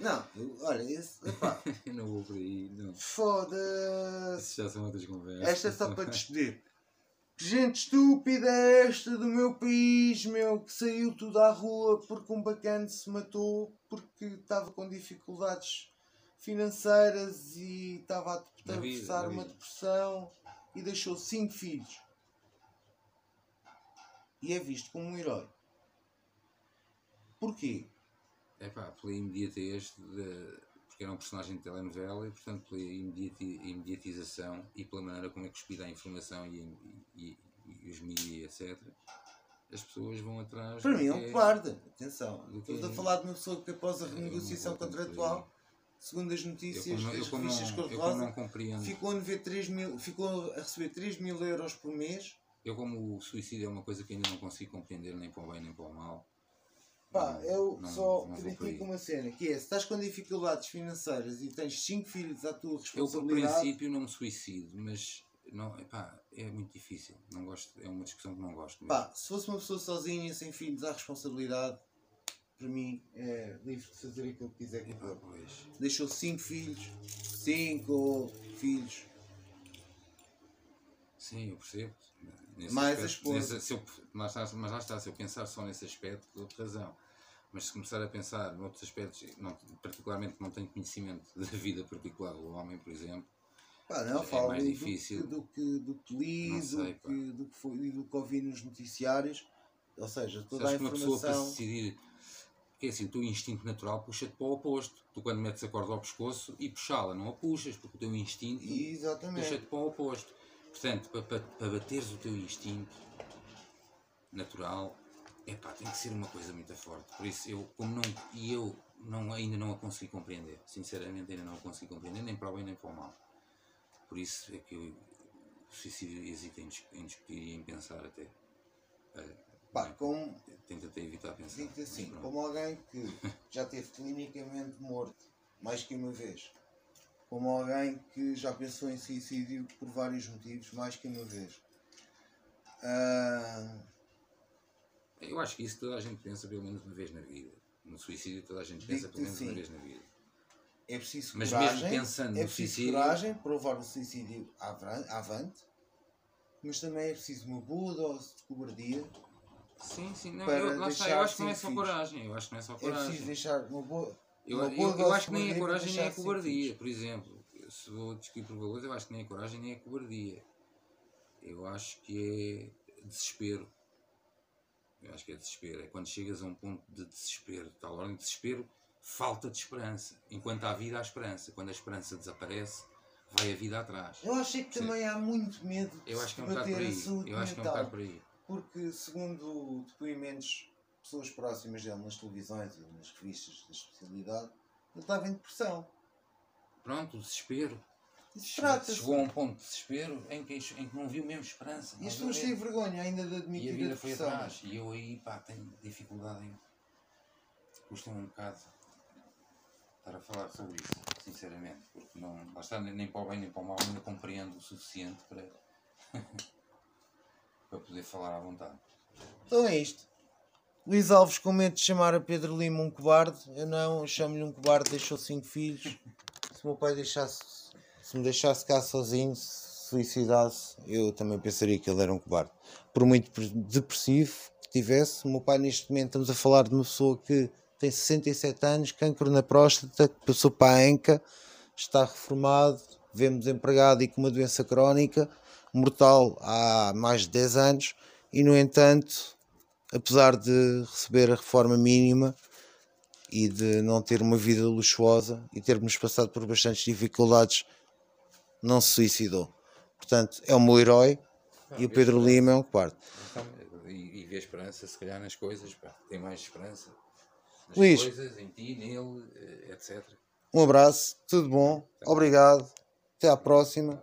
Não, olha, esse, epá, não vou por aí, não. foda-se. Já são outras conversas. Esta é só para despedir. Gente estúpida é esta do meu país, meu, que saiu tudo à rua porque um bacana se matou porque estava com dificuldades financeiras e estava a atravessar uma depressão e deixou cinco filhos. E é visto como um herói. Porquê? É pá, pela imediatez, de, porque era um personagem de telenovela e, portanto, pela imediati- imediatização e pela maneira como é cuspida a informação e, e, e- os mídias, etc., as pessoas vão atrás. Para mim é um cobarde. Atenção. do que Estamos a é- falar de uma pessoa que após a É, renegociação contratual, segundo as notícias eu, como não, eu como cor-de-rosa, ficou, a ver 3 mil, ficou a receber 3 mil euros por mês. eu como o suicídio é uma coisa que ainda não consigo compreender nem para o bem nem para o mal. Pá, não- eu não- só critico uma cena, que é, se estás com dificuldades financeiras e tens 5 filhos à tua Eu, por responsabilidade, princípio, não me suicido, mas não, epá, é muito difícil. Não gosto, é uma discussão que não gosto. pá, se fosse uma pessoa sozinha, sem filhos, à responsabilidade, para mim é livre de fazer aquilo que quiser com o Epá, pois. Deixou 5 filhos, 5 filhos, Sim, eu percebo. Nesse Mais a aspecto, esposa. nesse- se eu, mas, lá está, mas lá está, se eu pensar só nesse aspecto, dou-te razão. Mas se começar a pensar noutros aspectos, não, particularmente não tenho conhecimento da vida particular do homem, por exemplo, Pá, não, É falo mais do, difícil. Do, que, do que li, do, sei, pá. que, do, que foi, e do que ouvi nos noticiários. Ou seja, toda sabes a que uma pessoa para informação. decidir, é assim, o teu instinto natural puxa-te para o oposto. Tu quando metes a corda ao pescoço e puxá-la, não a puxas, porque o teu instinto puxa-te para o oposto. Portanto, para, para, para bateres o teu instinto natural, epá, tem que ser uma coisa muito forte. Por isso, eu, como não, e eu não, ainda não a consegui compreender. Sinceramente, ainda não a consegui compreender, nem para o bem nem para o mal. Por isso é que eu, o suicídio hesito em, em discutir e em pensar até. Eh, Pá, como, Tento até evitar pensar. digo assim, como alguém que já teve clinicamente morto mais que uma vez, como alguém que já pensou em suicídio por vários motivos mais que uma vez. Ah, Eu acho que isso toda a gente pensa pelo menos uma vez na vida. No suicídio toda a gente pensa pelo menos uma assim. vez na vida. É preciso Mas coragem, mesmo pensando é no preciso suicídio- coragem para levar o suicídio avante, mas também é preciso uma boa dose de cobardia. Sim, sim, não, Para eu, lá está, eu acho que não é só coragem, eu acho que não é só É preciso coragem. deixar uma boa. Eu, eu, eu dose acho que nem é coragem nem é filhos. por exemplo. Se vou discutir por valores, eu acho que nem é coragem nem é cobardia. Eu acho que é desespero. Eu acho que é desespero. É quando chegas a um ponto de desespero, tal ordem de desespero, falta de esperança. Enquanto há vida, há esperança. Quando a esperança desaparece, vai a vida atrás. Eu acho que Sim. também há muito medo de Eu acho que é um bater a saúde Eu acho que é um bocado por aí. Porque, segundo depoimentos de pessoas próximas dele nas televisões e nas revistas da especialidade, ele estava em depressão. Pronto, o desespero. Trata-se. Chegou a um ponto de desespero em que, em que não viu mesmo esperança. E as pessoas têm vergonha ainda de E admitir a a vida foi depressão. atrás. E eu aí, pá, tenho dificuldade em. Custa-me um bocado estar a falar sobre isso, sinceramente. Porque não. Nem nem para o bem nem para o mal, ainda compreendo o suficiente para. para poder falar à vontade. Então é isto. Luís Alves com medo de chamar a Pedro Lima um cobarde. Eu não, chamo-lhe um cobarde, deixou cinco filhos. Se o meu pai deixasse, se me deixasse cá sozinho, se suicidasse, eu também pensaria que ele era um cobarde. Por muito pre- depressivo que tivesse, o meu pai neste momento estamos a falar de uma pessoa que tem 67 anos, cancro na próstata, que passou para a ANCA, está reformado, vemos empregado e com uma doença crónica, mortal há mais de 10 anos, e no entanto apesar de receber a reforma mínima e de não ter uma vida luxuosa e termos passado por bastantes dificuldades, não se suicidou. Portanto, é o meu herói e o Pedro Lima é um quarto. Então, e, e vê esperança, se calhar, nas coisas, pá, tem mais esperança nas Luís. coisas, em ti, nele, eh, etc. Um abraço, tudo bom, obrigado, até à próxima.